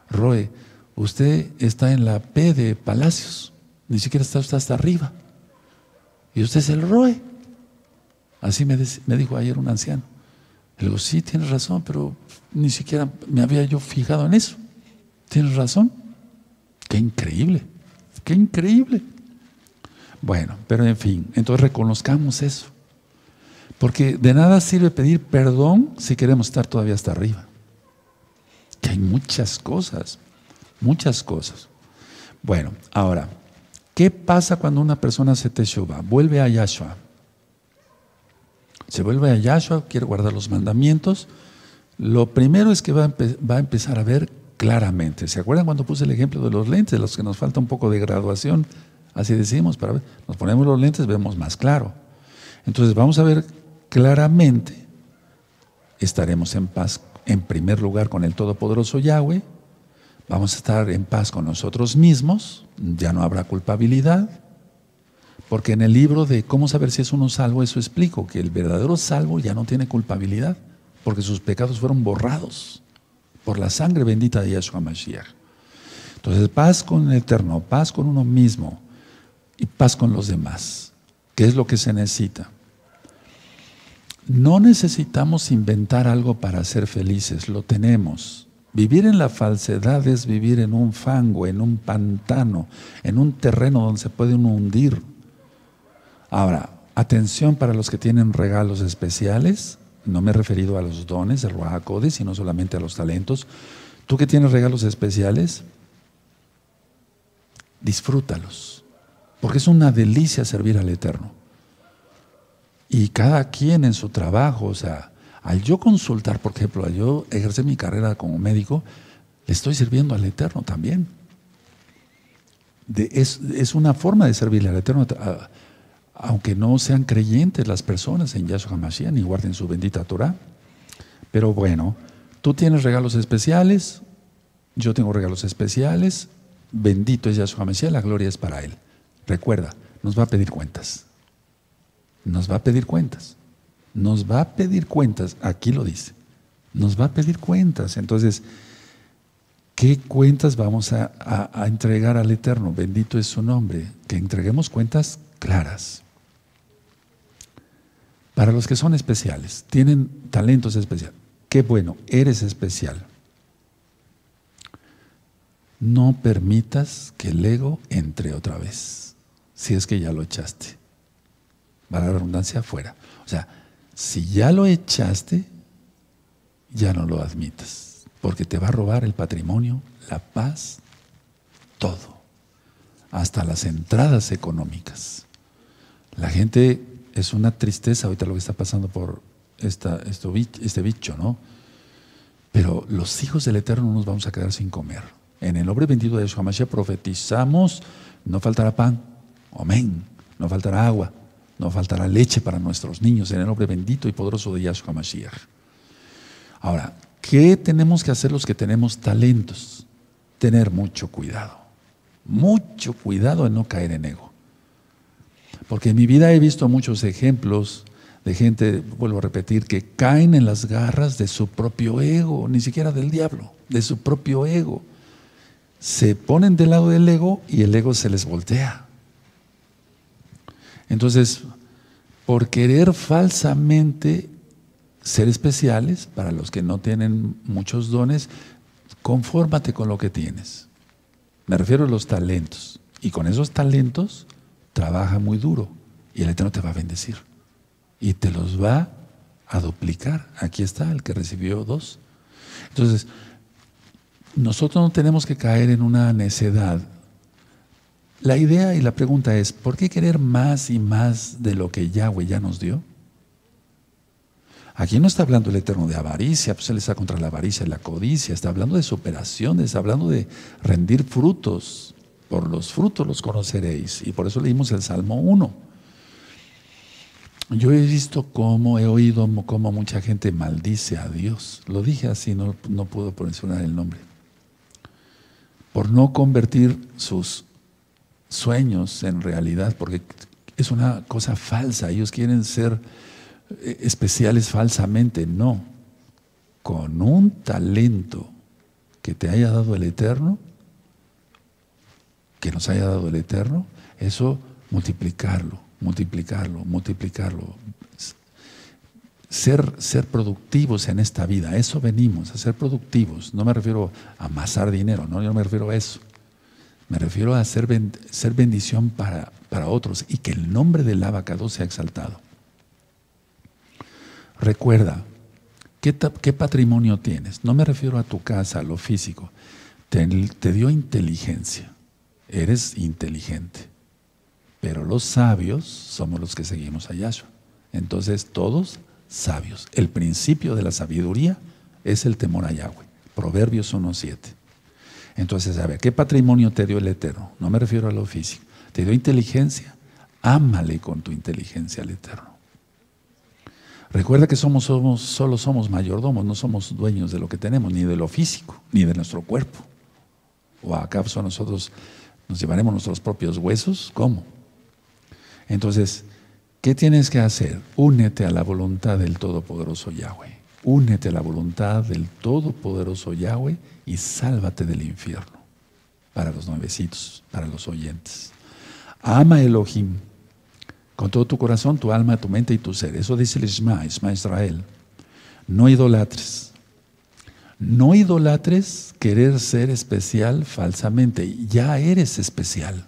Roe, usted está en la P de Palacios, ni siquiera está usted hasta arriba. Y usted es el Roe. Así me, dijo ayer un anciano. Le digo, sí, tienes razón, pero ni siquiera me había yo fijado en eso. Tienes razón. Qué increíble, qué increíble. Bueno, pero en fin, entonces reconozcamos eso. Porque de nada sirve pedir perdón si queremos estar todavía hasta arriba. Que hay muchas cosas, muchas cosas. Bueno, ahora, ¿qué pasa cuando una persona se teshuva? Vuelve a Yahshua. Se vuelve a Yahshua, quiere guardar los mandamientos. Lo primero es que va a, empezar a ver claramente. ¿Se acuerdan cuando puse el ejemplo de los lentes, los que nos falta un poco de graduación? Así decimos, para ver, nos ponemos los lentes, vemos más claro. Entonces vamos a ver claramente, estaremos en paz en primer lugar con el Todopoderoso Yahweh, vamos a estar en paz con nosotros mismos, ya no habrá culpabilidad, porque en el libro de cómo saber si es uno salvo, eso explico, que el verdadero salvo ya no tiene culpabilidad, porque sus pecados fueron borrados por la sangre bendita de Yahshua Mashiach. Entonces, paz con el Eterno, paz con uno mismo, y paz con los demás, ¿Qué es lo que se necesita. No necesitamos inventar algo para ser felices, lo tenemos. Vivir en la falsedad es vivir en un fango, en un pantano, en un terreno donde se puede uno hundir. Ahora, atención para los que tienen regalos especiales, no me he referido a los dones de Ruach sino solamente a los talentos. Tú que tienes regalos especiales, disfrútalos porque es una delicia servir al Eterno. Y cada quien en su trabajo, o sea, al yo consultar, por ejemplo, al yo ejercer mi carrera como médico, le estoy sirviendo al Eterno también. es, una forma de servirle al Eterno, aunque no sean creyentes las personas en Yahshua HaMashiach ni guarden su bendita Torah. Pero bueno, tú tienes regalos especiales, yo tengo regalos especiales, bendito es Yahshua HaMashiach, la gloria es para Él. Recuerda, nos va a pedir cuentas. Nos va a pedir cuentas. Nos va a pedir cuentas. Aquí lo dice. Nos va a pedir cuentas. Entonces, ¿qué cuentas vamos a, entregar al Eterno? Bendito es su nombre. Que entreguemos cuentas claras. Para los que son especiales, tienen talentos especiales. Qué bueno, eres especial. No permitas que el ego entre otra vez si es que ya lo echaste. Para la redundancia afuera. O sea, si ya lo echaste, ya no lo admitas, porque te va a robar el patrimonio, la paz, todo, hasta las entradas económicas. La gente es una tristeza ahorita lo que está pasando por esta, este bicho, ¿no? Pero los hijos del Eterno no nos vamos a quedar sin comer. En el nombre bendito de Yeshua Mashiach profetizamos, no faltará pan, Amén. No faltará agua, no faltará leche para nuestros niños en el nombre bendito y poderoso de Yahshua Mashiach. Ahora, ¿qué tenemos que hacer los que tenemos talentos? Tener mucho cuidado. Mucho cuidado en no caer en ego. Porque en mi vida he visto muchos ejemplos de gente, vuelvo a repetir, que caen en las garras de su propio ego, ni siquiera del diablo, de su propio ego. Se ponen del lado del ego y el ego se les voltea. Entonces, por querer falsamente ser especiales, para los que no tienen muchos dones, confórmate con lo que tienes. Me refiero a los talentos. Y con esos talentos, trabaja muy duro y el Eterno te va a bendecir. Y te los va a duplicar. Aquí está el que recibió dos. Entonces, nosotros no tenemos que caer en una necedad la idea y la pregunta es, ¿por qué querer más y más de lo que Yahweh ya nos dio? Aquí no está hablando el Eterno de avaricia, pues Él está contra la avaricia y la codicia, está hablando de superación, está hablando de rendir frutos. Por los frutos los conoceréis. Y por eso leímos el Salmo 1. Yo he visto cómo, he oído cómo mucha gente maldice a Dios. Lo dije así, no, no puedo mencionar el nombre. Por no convertir sus sueños en realidad, porque es una cosa falsa. Ellos quieren ser eh, especiales falsamente. No. Con un talento que te haya dado el Eterno, que nos haya dado el Eterno, eso multiplicarlo, multiplicarlo, multiplicarlo. Ser, ser productivos en esta vida, eso venimos, a ser productivos. No me refiero a amasar dinero, no, yo me refiero a eso. Me refiero a ser, bendición para, para otros y que el nombre del abacado sea exaltado. Recuerda, ¿qué, ¿qué, patrimonio tienes? No me refiero a tu casa, a lo físico. Te, te dio inteligencia. Eres inteligente. Pero los sabios somos los que seguimos a Yahshua. Entonces, todos sabios. El principio de la sabiduría es el temor a Yahweh. Proverbios 1.7. Entonces, a ver, ¿qué patrimonio te dio el Eterno? No me refiero a lo físico. Te dio inteligencia. Ámale con tu inteligencia al Eterno. Recuerda que somos, somos, solo somos mayordomos, no somos dueños de lo que tenemos, ni de lo físico, ni de nuestro cuerpo. ¿O acaso nosotros nos llevaremos nuestros propios huesos? ¿Cómo? Entonces, ¿qué tienes que hacer? Únete a la voluntad del Todopoderoso Yahweh. Únete a la voluntad del Todopoderoso Yahweh y sálvate del infierno. Para los nuevecitos, para los oyentes. Ama Elohim con todo tu corazón, tu alma, tu mente y tu ser. Eso dice el Isma, Isma Israel. No idolatres. No idolatres querer ser especial falsamente. Ya eres especial.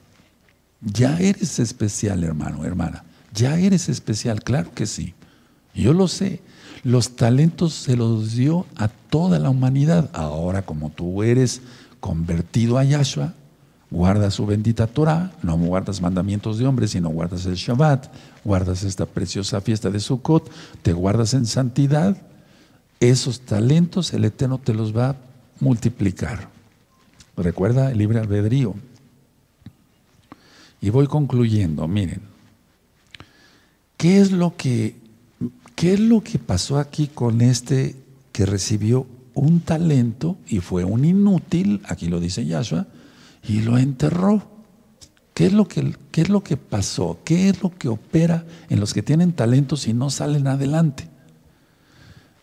Ya eres especial, hermano, hermana. Ya eres especial, claro que sí. Yo lo sé. Los talentos se los dio a toda la humanidad. Ahora, como tú eres convertido a Yahshua, guardas su bendita Torah, no guardas mandamientos de hombres, sino guardas el Shabbat, guardas esta preciosa fiesta de Sukkot, te guardas en santidad, esos talentos el Eterno te los va a multiplicar. Recuerda el libre albedrío. Y voy concluyendo, miren, ¿qué es lo que, qué es lo que pasó aquí con este que recibió un talento y fue un inútil, aquí lo dice Yahshua, y lo enterró? ¿Qué es, lo que, ¿Qué es lo que pasó? ¿Qué es lo que opera en los que tienen talentos y no salen adelante?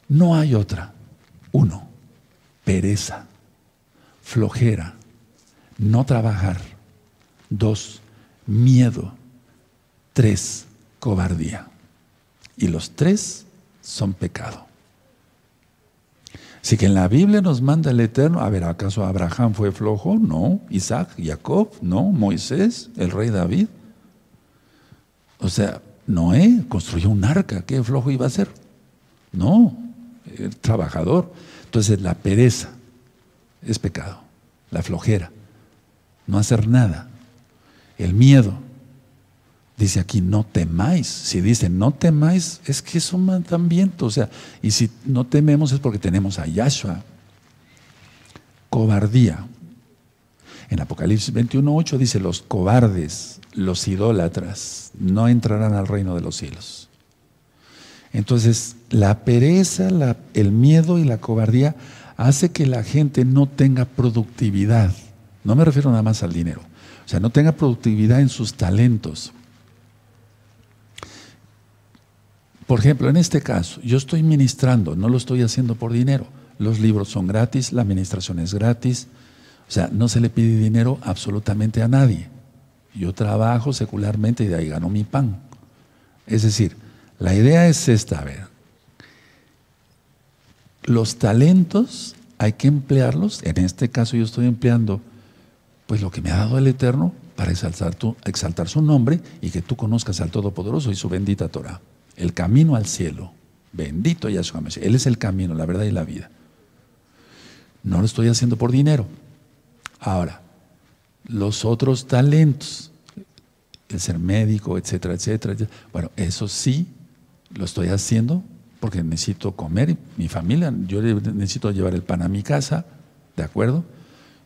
No hay otra. Uno, pereza, flojera, no trabajar. Dos, miedo. Tres, cobardía. Y los tres son pecado. Así que en la Biblia nos manda el Eterno, a ver, ¿acaso Abraham fue flojo? No. Isaac, Jacob, no. Moisés, el rey David. O sea, Noé construyó un arca, ¿qué flojo iba a ser? No, el trabajador. Entonces la pereza es pecado, la flojera, no hacer nada, el miedo. Dice aquí, no temáis. Si dice no temáis, es que es un mandamiento. O sea, y si no tememos es porque tenemos a Yahshua. Cobardía. En Apocalipsis 21.8 dice, los cobardes, los idólatras, no entrarán al reino de los cielos. Entonces, la pereza, el miedo y la cobardía hace que la gente no tenga productividad. No me refiero nada más al dinero. O sea, no tenga productividad en sus talentos. Por ejemplo, en este caso, yo estoy ministrando, no lo estoy haciendo por dinero. Los libros son gratis, la administración es gratis. O sea, no se le pide dinero absolutamente a nadie. Yo trabajo secularmente y de ahí gano mi pan. Es decir, la idea es esta, a ver. Los talentos hay que emplearlos, en este caso yo estoy empleando pues lo que me ha dado el Eterno para exaltar, exaltar su nombre y que tú conozcas al Todopoderoso y su bendita Torah el camino al cielo. Bendito Yahshua Mashiach. Él es el camino, la verdad y la vida. No lo estoy haciendo por dinero. Ahora, los otros talentos, el ser médico, etcétera, etcétera, bueno, eso sí lo estoy haciendo porque necesito comer, mi familia, yo necesito llevar el pan a mi casa, ¿de acuerdo?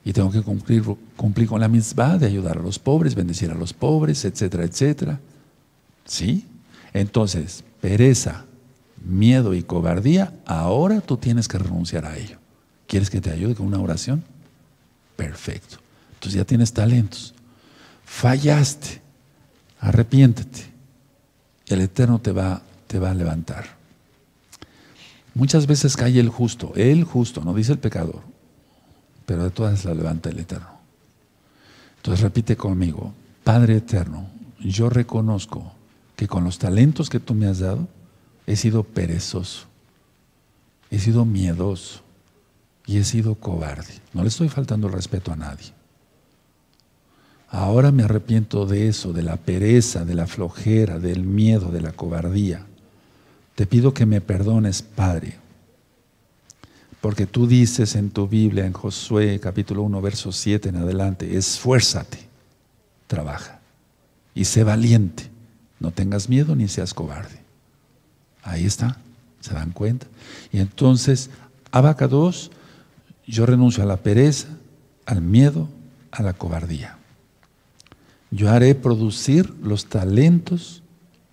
Y tengo que cumplir, cumplir con la misma de ayudar a los pobres, bendecir a los pobres, etcétera, etcétera. ¿Sí? Entonces, pereza, miedo y cobardía, ahora tú tienes que renunciar a ello. ¿Quieres que te ayude con una oración? Perfecto. Entonces ya tienes talentos. Fallaste. Arrepiéntete. El Eterno te va, te va a levantar. Muchas veces cae el justo, el justo, no dice el pecador, pero de todas la levanta el Eterno. Entonces repite conmigo, Padre Eterno, yo reconozco que con los talentos que tú me has dado, he sido perezoso, he sido miedoso y he sido cobarde. No le estoy faltando el respeto a nadie. Ahora me arrepiento de eso, de la pereza, de la flojera, del miedo, de la cobardía. Te pido que me perdones, Padre, porque tú dices en tu Biblia, en Josué capítulo 1, verso 7 en adelante, esfuérzate, trabaja y sé valiente, no tengas miedo ni seas cobarde. Ahí está, ¿se dan cuenta? Y entonces, Abaca 2, yo renuncio a la pereza, al miedo, a la cobardía. Yo haré producir los talentos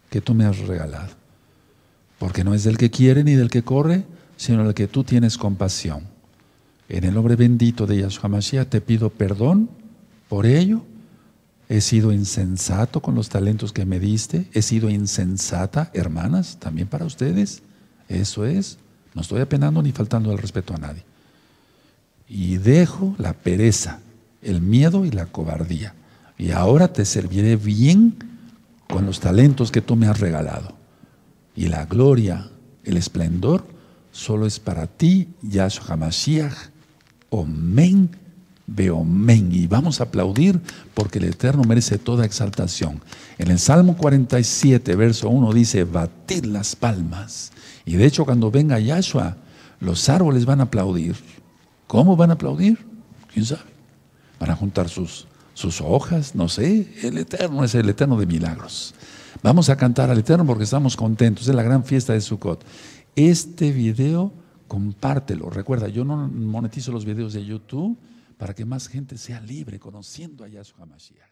que tú me has regalado. Porque no es del que quiere ni del que corre, sino del que tú tienes compasión. En el nombre bendito de Yahshua Mashiach te pido perdón por ello. He sido insensato con los talentos que me diste. He sido insensata, hermanas, también para ustedes. Eso es. No estoy apenando ni faltando el respeto a nadie. Y dejo la pereza, el miedo y la cobardía. Y ahora te serviré bien con los talentos que tú me has regalado. Y la gloria, el esplendor, solo es para ti, Yahshua HaMashiach. Omen, Beomen. Y vamos a aplaudir porque el Eterno merece toda exaltación. En el Salmo 47, verso 1 dice, batir las palmas. Y de hecho cuando venga Yahshua, los árboles van a aplaudir. ¿Cómo van a aplaudir? ¿Quién sabe? Van a juntar sus, sus hojas, no sé. El Eterno es el Eterno de milagros. Vamos a cantar al Eterno porque estamos contentos. Es la gran fiesta de Sukkot. Este video, compártelo. Recuerda, yo no monetizo los videos de YouTube para que más gente sea libre conociendo a Yahshua Mashiach.